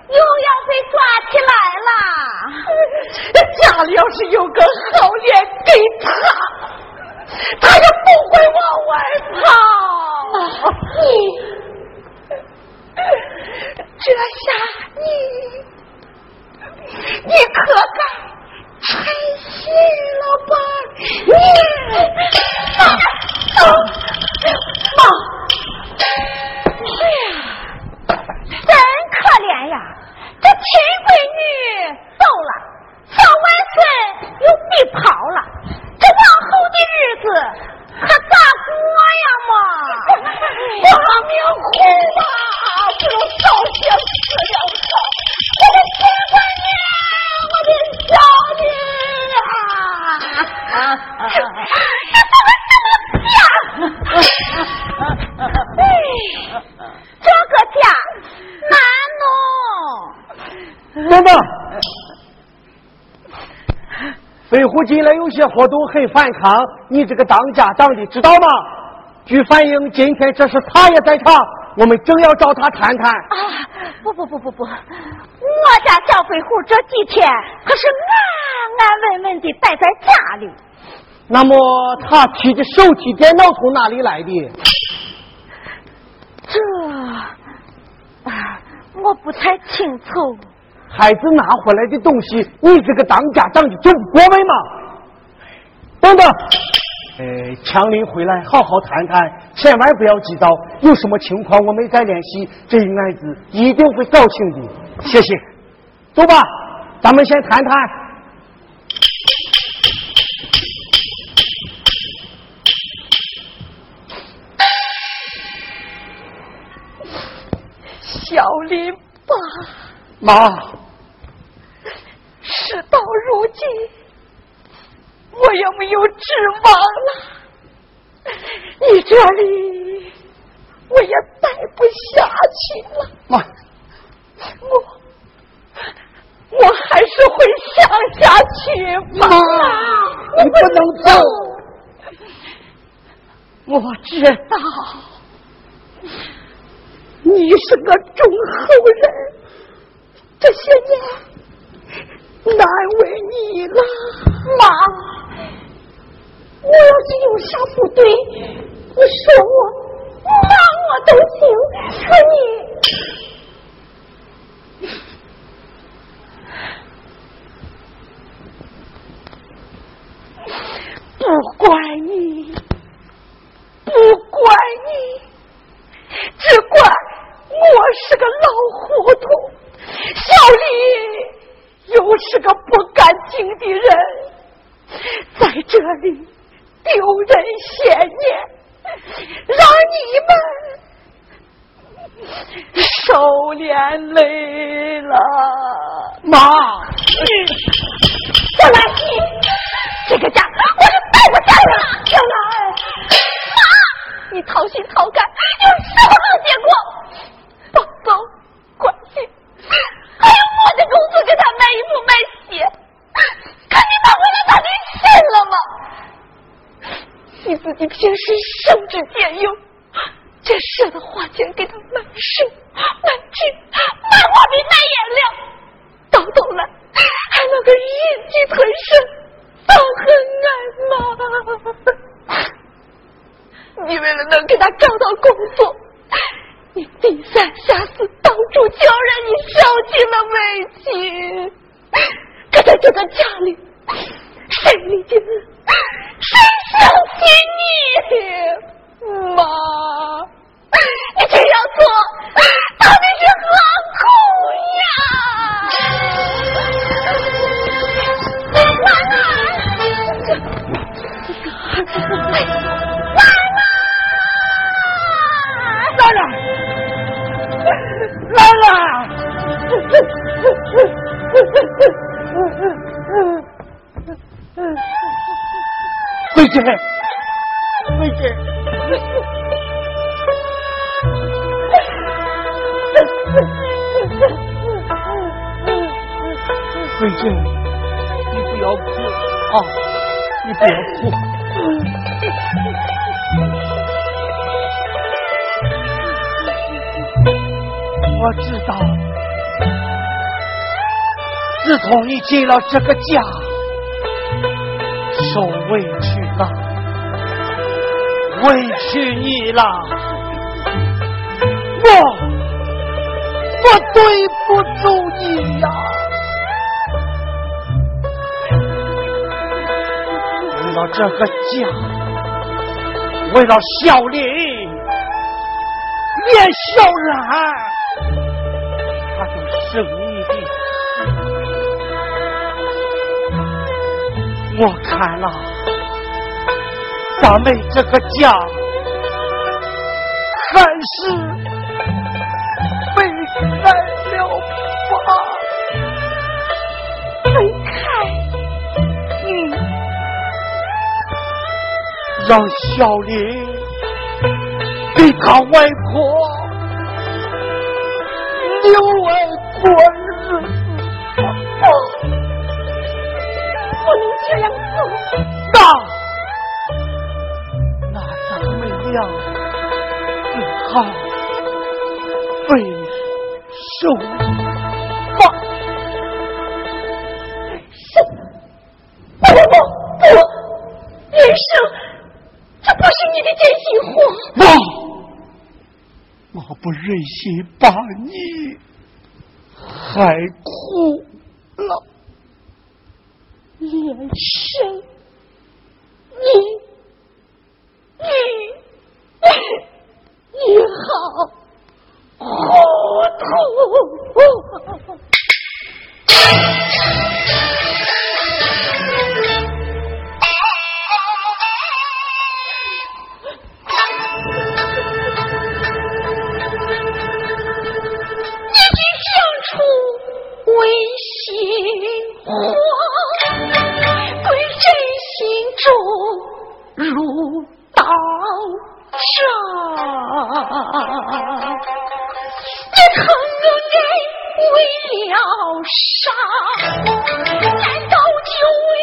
又要被抓起来了。家里要是有个好脸给他，他也不会往外跑。你，这下你。你可该开心了吧？你妈，妈，哎呀，这可怜呀这亲闺女走了小外孙又被跑了这往后的日子可咋过呀嘛？我命苦飞虎进来有些活动很反抗，你这个当家长的知道吗？据反映，今天这是他也在场，我们正要找他谈谈。啊，不不不不不，我家小飞虎这几天可是安安稳稳的待在家里。那么他提的手提电脑从哪里来的？这啊，我不太清楚。孩子拿回来的东西，你这个当家长的就不过问吗？等等。呃，强林回来，好好谈谈，千万不要急躁。有什么情况，我们再联系。这一案子一定会搞清的。谢谢。走吧，咱们先谈谈。小林吧，妈。事到如今。我也没有指望了，你这里我也待不下去了。妈，我我还是回想下去。妈，你不能走。我知道你是个忠厚人，这些年难为你了，妈。我要是有啥不对，你说我，骂我都行。可你，不怪你，不怪你，只怪我是个老糊涂，小李又是个不干净的人，在这里。丢人现眼，让你们受连累了。妈，小兰，这个家我是待不下了。小兰，妈，你掏心掏肝，有什么好结果？宝宝，关心，我的工作给他卖衣服卖鞋，可你把我的他给信了吗？你自己平时省吃俭用，这舍得花钱给他买书、买纸、买画笔、买颜料，到头来还那个忍气吞声、放很爱吗？你为了能给他找到工作，你低三下四、到处叫人，你受尽了委屈。可在这个家里，谁理解？谁相信你，妈？你这样做到底是何苦呀？奶奶，奶奶奶。回去，回去，回去，你不要哭啊！你不要哭。我知道，自从你进了这个家，受委屈了。委屈你了，我我对不住你呀！为了这个家，为了小林，连小兰，我看了。咱们这个家还是分开了吧？分开？你让小林给他外婆另只好分手。不不不不，人生这不是你的真心话。我我不忍心把你害苦了，连生，你你你好糊涂。为心慌，对人心中如刀杀。你疼人为了啥？难道就为？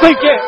Thank you.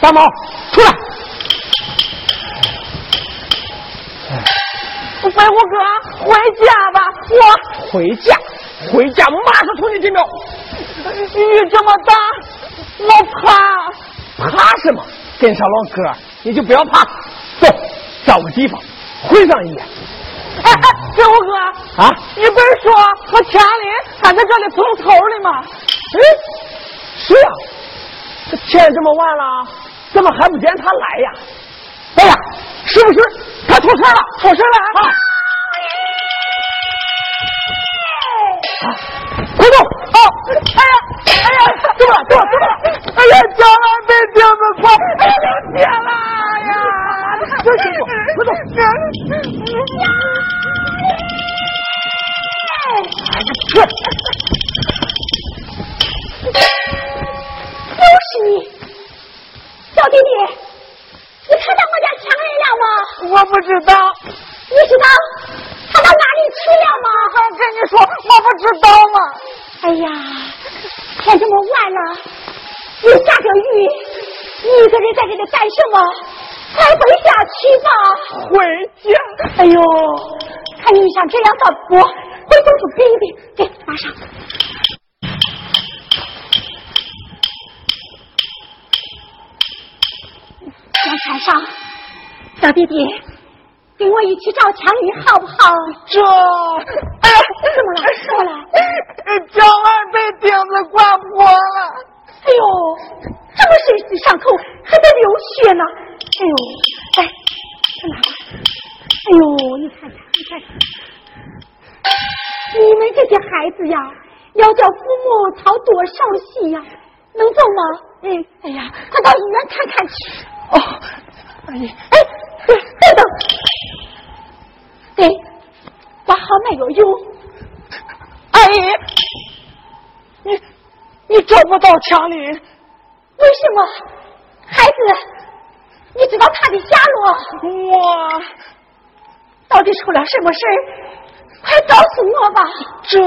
大毛，出来！白虎哥，回家吧，我回家，回家，马上从你这庙。雨这么大，我怕。怕什么？跟上老哥，你就不要怕。走，找个地方，回上一夜。哎哎，飞虎哥啊，你不是说和田里还在这里碰头的吗？哎，是呀，这天这么晚了，怎么还不见他来呀？哎呀，是不是他出事了？出事了！啊！快走！啊，哎呀，哎呀，怎么了？怎么了？怎么了？哎呀，脚上被钉子挂，哎呀，天了！哎呀，别辛苦，快走！哎呀，是你，小弟弟，你看到我家强人了吗？我不知道，你知道他到哪里去了吗？还跟你说，我不知道吗。哎呀，天这么晚了，又下着雨，你一个人在这里干什么？快回家去吧。回家。哎呦，看你像这样倒不，回公府冰一冰，给马上。杨山上，小弟弟，跟我一起找强女好不好？这，哎呀，怎么了？说了。脚腕被钉子挂破了。哎呦，这么深的伤口还在流血呢。哎呦，来，这拿过来。哎呦，你看看，你看看，你们这些孩子呀，要叫父母操多少心呀？能走吗？嗯，哎呀，快到医院看看去。哦，阿姨，哎，等等，对，挂号没有用。阿姨，你你找不到强林，为什么？孩子，你知道他的下落？我到底出了什么事？快告诉我吧！这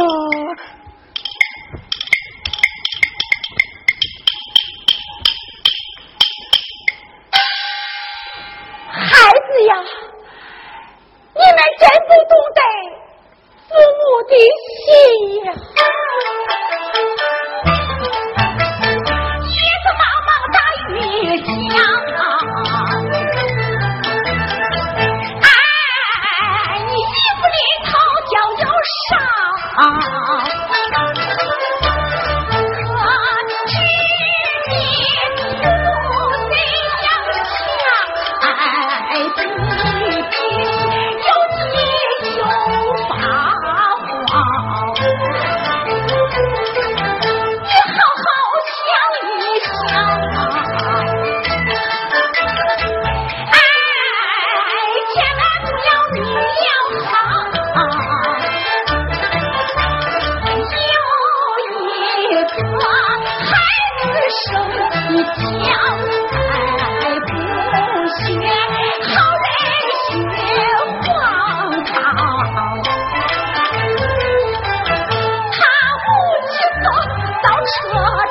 孩子呀，你们真不懂得父母的心呀！叶子茫茫大雨下，哎，你衣服里头脚就伤。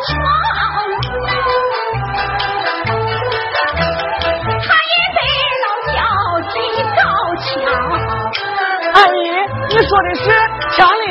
窗，他也被老挑进高墙。阿姨，你说的是强林？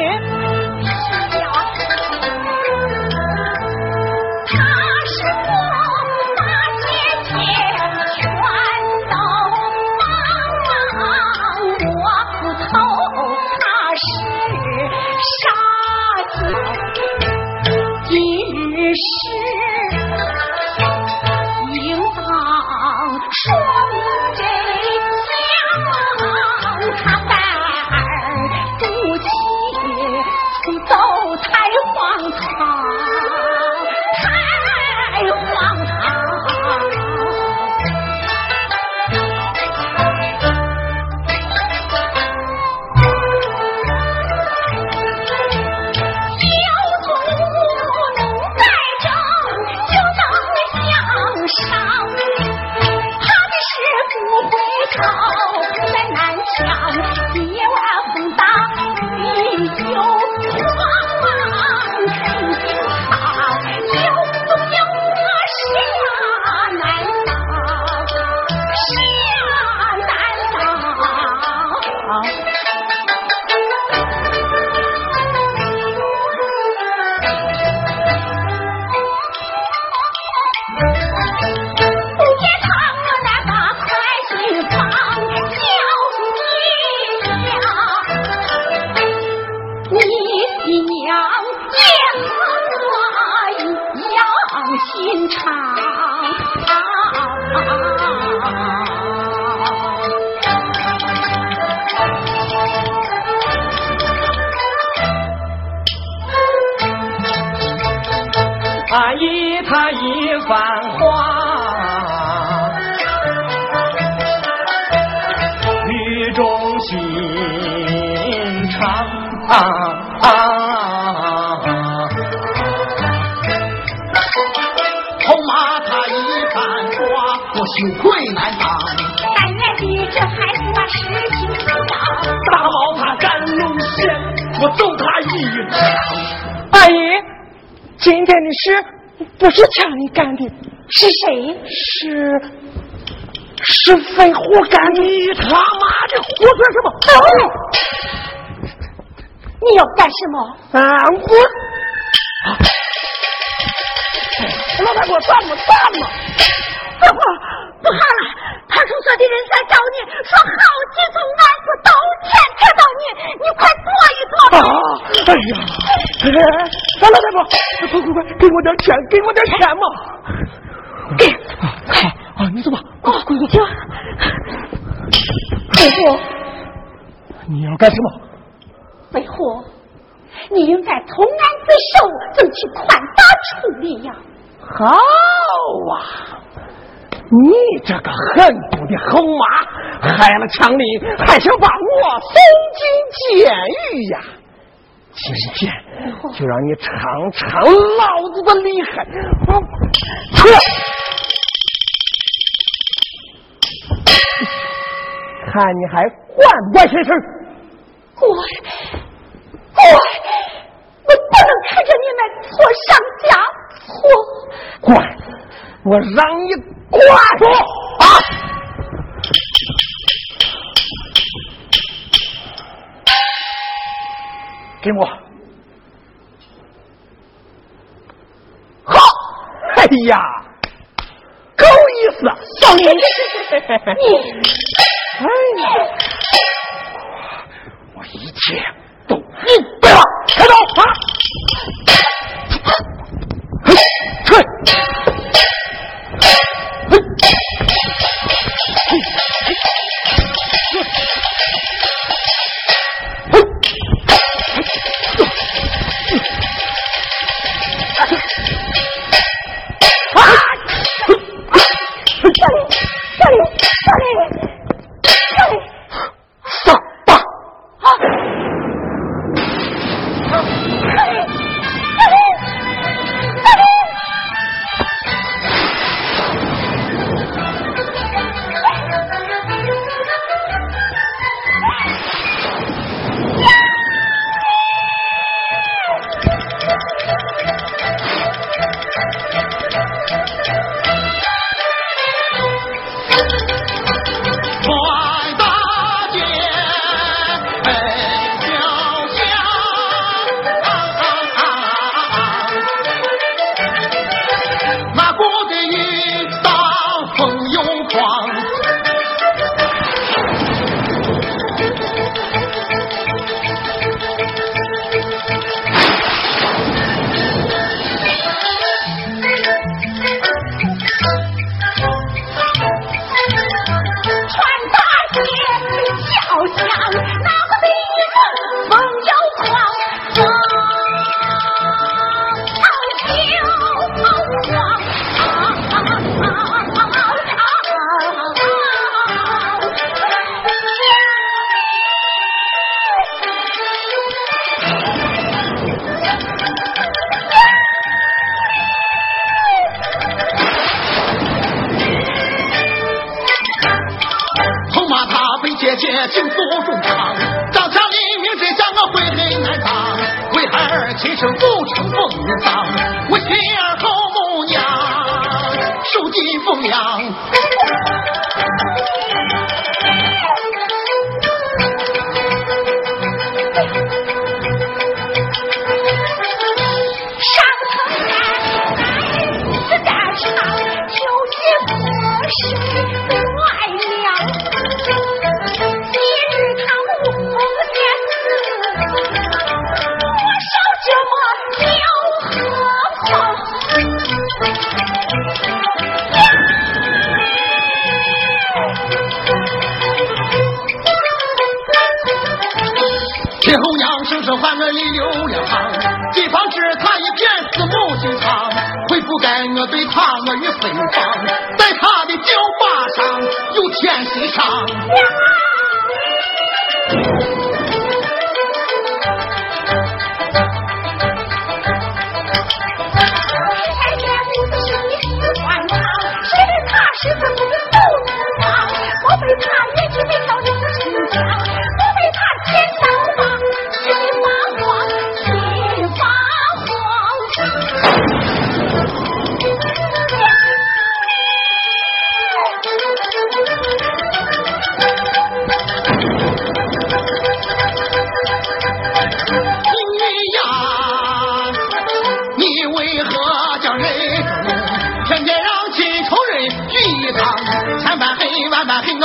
是谁？是是飞虎干的。你他妈的胡说什么？走！你要干什么？啊我，老太婆站嘛站嘛！不好，不好了！派出所的人在找你，说好几从案子道歉才到你，你快躲一躲。啊！哎呀，哎，哎老太婆，快快快，给我点钱，给我点钱嘛！给，好啊，你走吧，快快快！行。飞虎，你要干什么？飞虎，你应该从案自首，争取宽大处理呀。好啊！你这个狠毒的猴马，害了强林，还想把我送进监狱呀？今天就让你尝尝老子的厉害！我撤！看你还管不管闲事？我我我不能看着你们错上加错。管！我让你管住啊！给我！好！哎呀，够意思！小林，你 哎呀，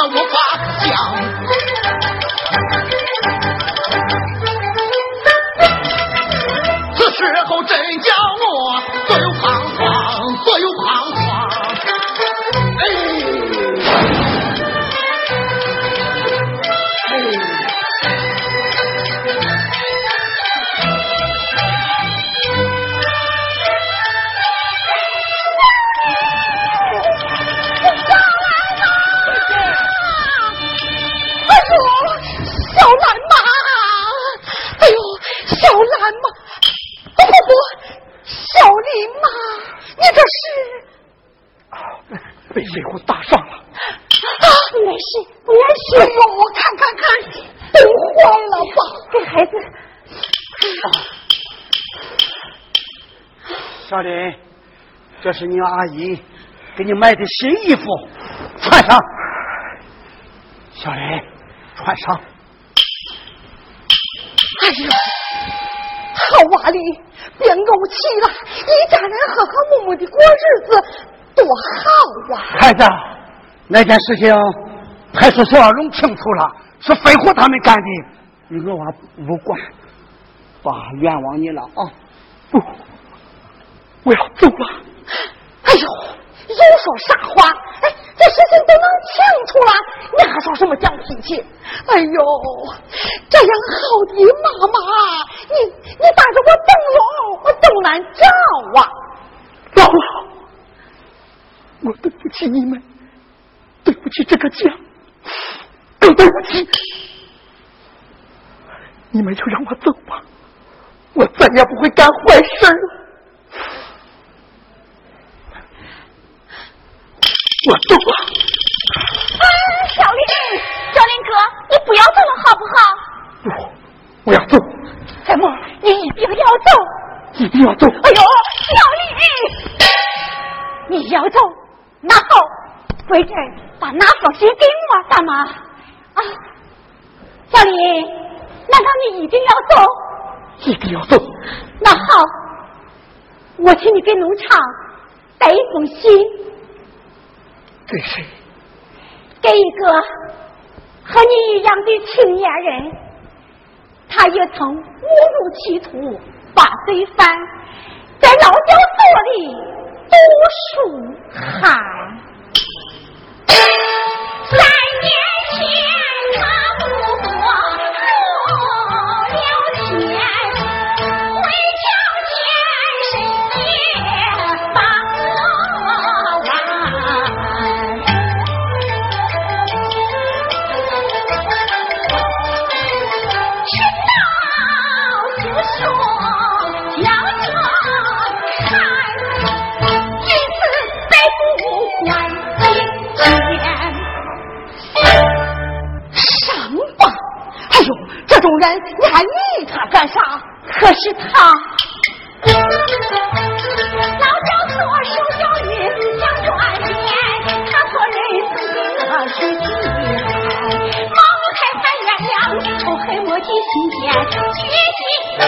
我无法这是你阿姨给你买的新衣服，穿上。小林，穿上。哎呦，好娃哩，别怄气了，一家人和和睦睦的过日子。多好啊！孩子，那件事情派出所弄清楚了，是飞虎他们干的，你我娃无关。爸冤枉你了啊！不，我要走了。哎呦，又说啥话？哎，这事情都能清楚了，你还说什么犟脾气？哎呦，这样好的妈妈，你你带着我灯笼，我都难找啊！走了。我对不起你们，对不起这个家，更对不起你们，就让我走吧，我再也不会干坏事了。我走了。小林，小林哥，你不要走了好不好？不，我要走。怎么？你一定要走？一定要走。哎呦，小林，你要走？那好，回去把那封信给我，大妈啊，小林，难道你一定要走？一定要走。那好，我请你给农场带一封信。给谁？给一个和你一样的青年人，他也曾误入歧途，把罪犯，在老教所里。读书寒，主，人你还理他干啥？可是他老教所受教育想赚钱，他做人曾经恶水几海，茅台还原谅，仇恨我的心间，决心了。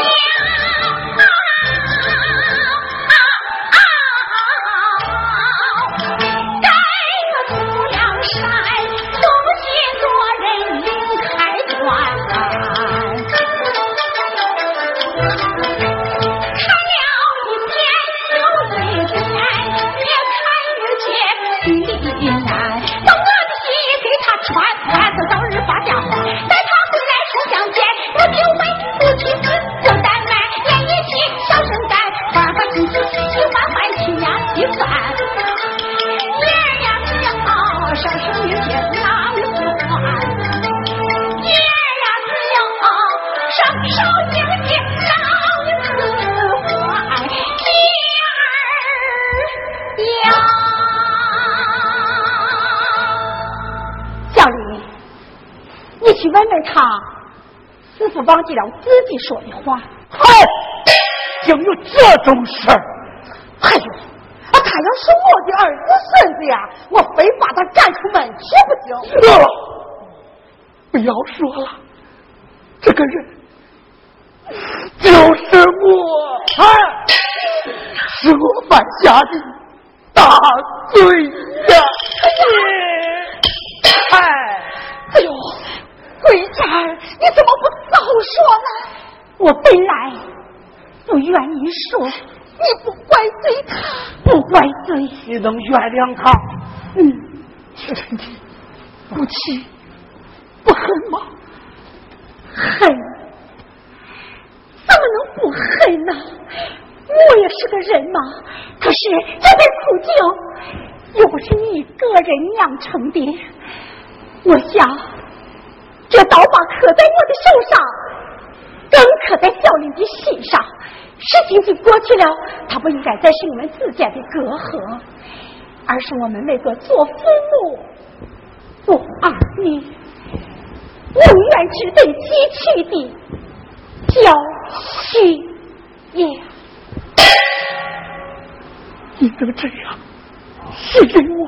忘记了自己说的话。嗨，竟有这种事儿！哎呦，啊，他要是我的儿子孙子呀，我非把他赶出门去不行。了，不要说了，这个人就是我，哎，是我犯下的大罪呀！哎，桂珍儿，你怎么不早说呢？我本来不愿意说，你不怪罪他，不怪罪，你能原谅他？嗯，不气不恨吗？恨，怎么能不恨呢？我也是个人嘛。可是这杯苦酒又不是你个人酿成的，我想这刀疤刻在我的手上，更刻在小林的心上。事情已经过去了，他不应该再是你们之间的隔阂，而是我们那个做父母、做儿女永远值得汲取的教训呀！你能这样信任我、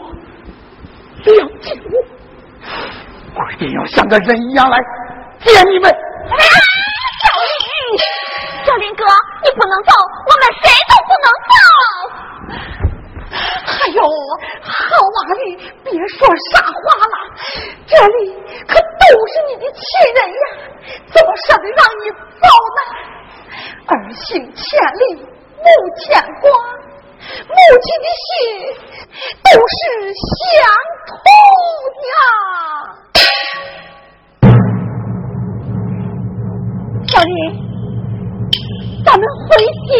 了解我，我一定要像个人一样来见你们。啊，小林，小林哥，你不能走，我们谁都不能走。哎呦，好娃哩，别说傻话了，这里可都是你的亲人呀，怎么舍得让你走呢？儿行千里母牵挂，母亲的心都是相通的，小林，咱们回家。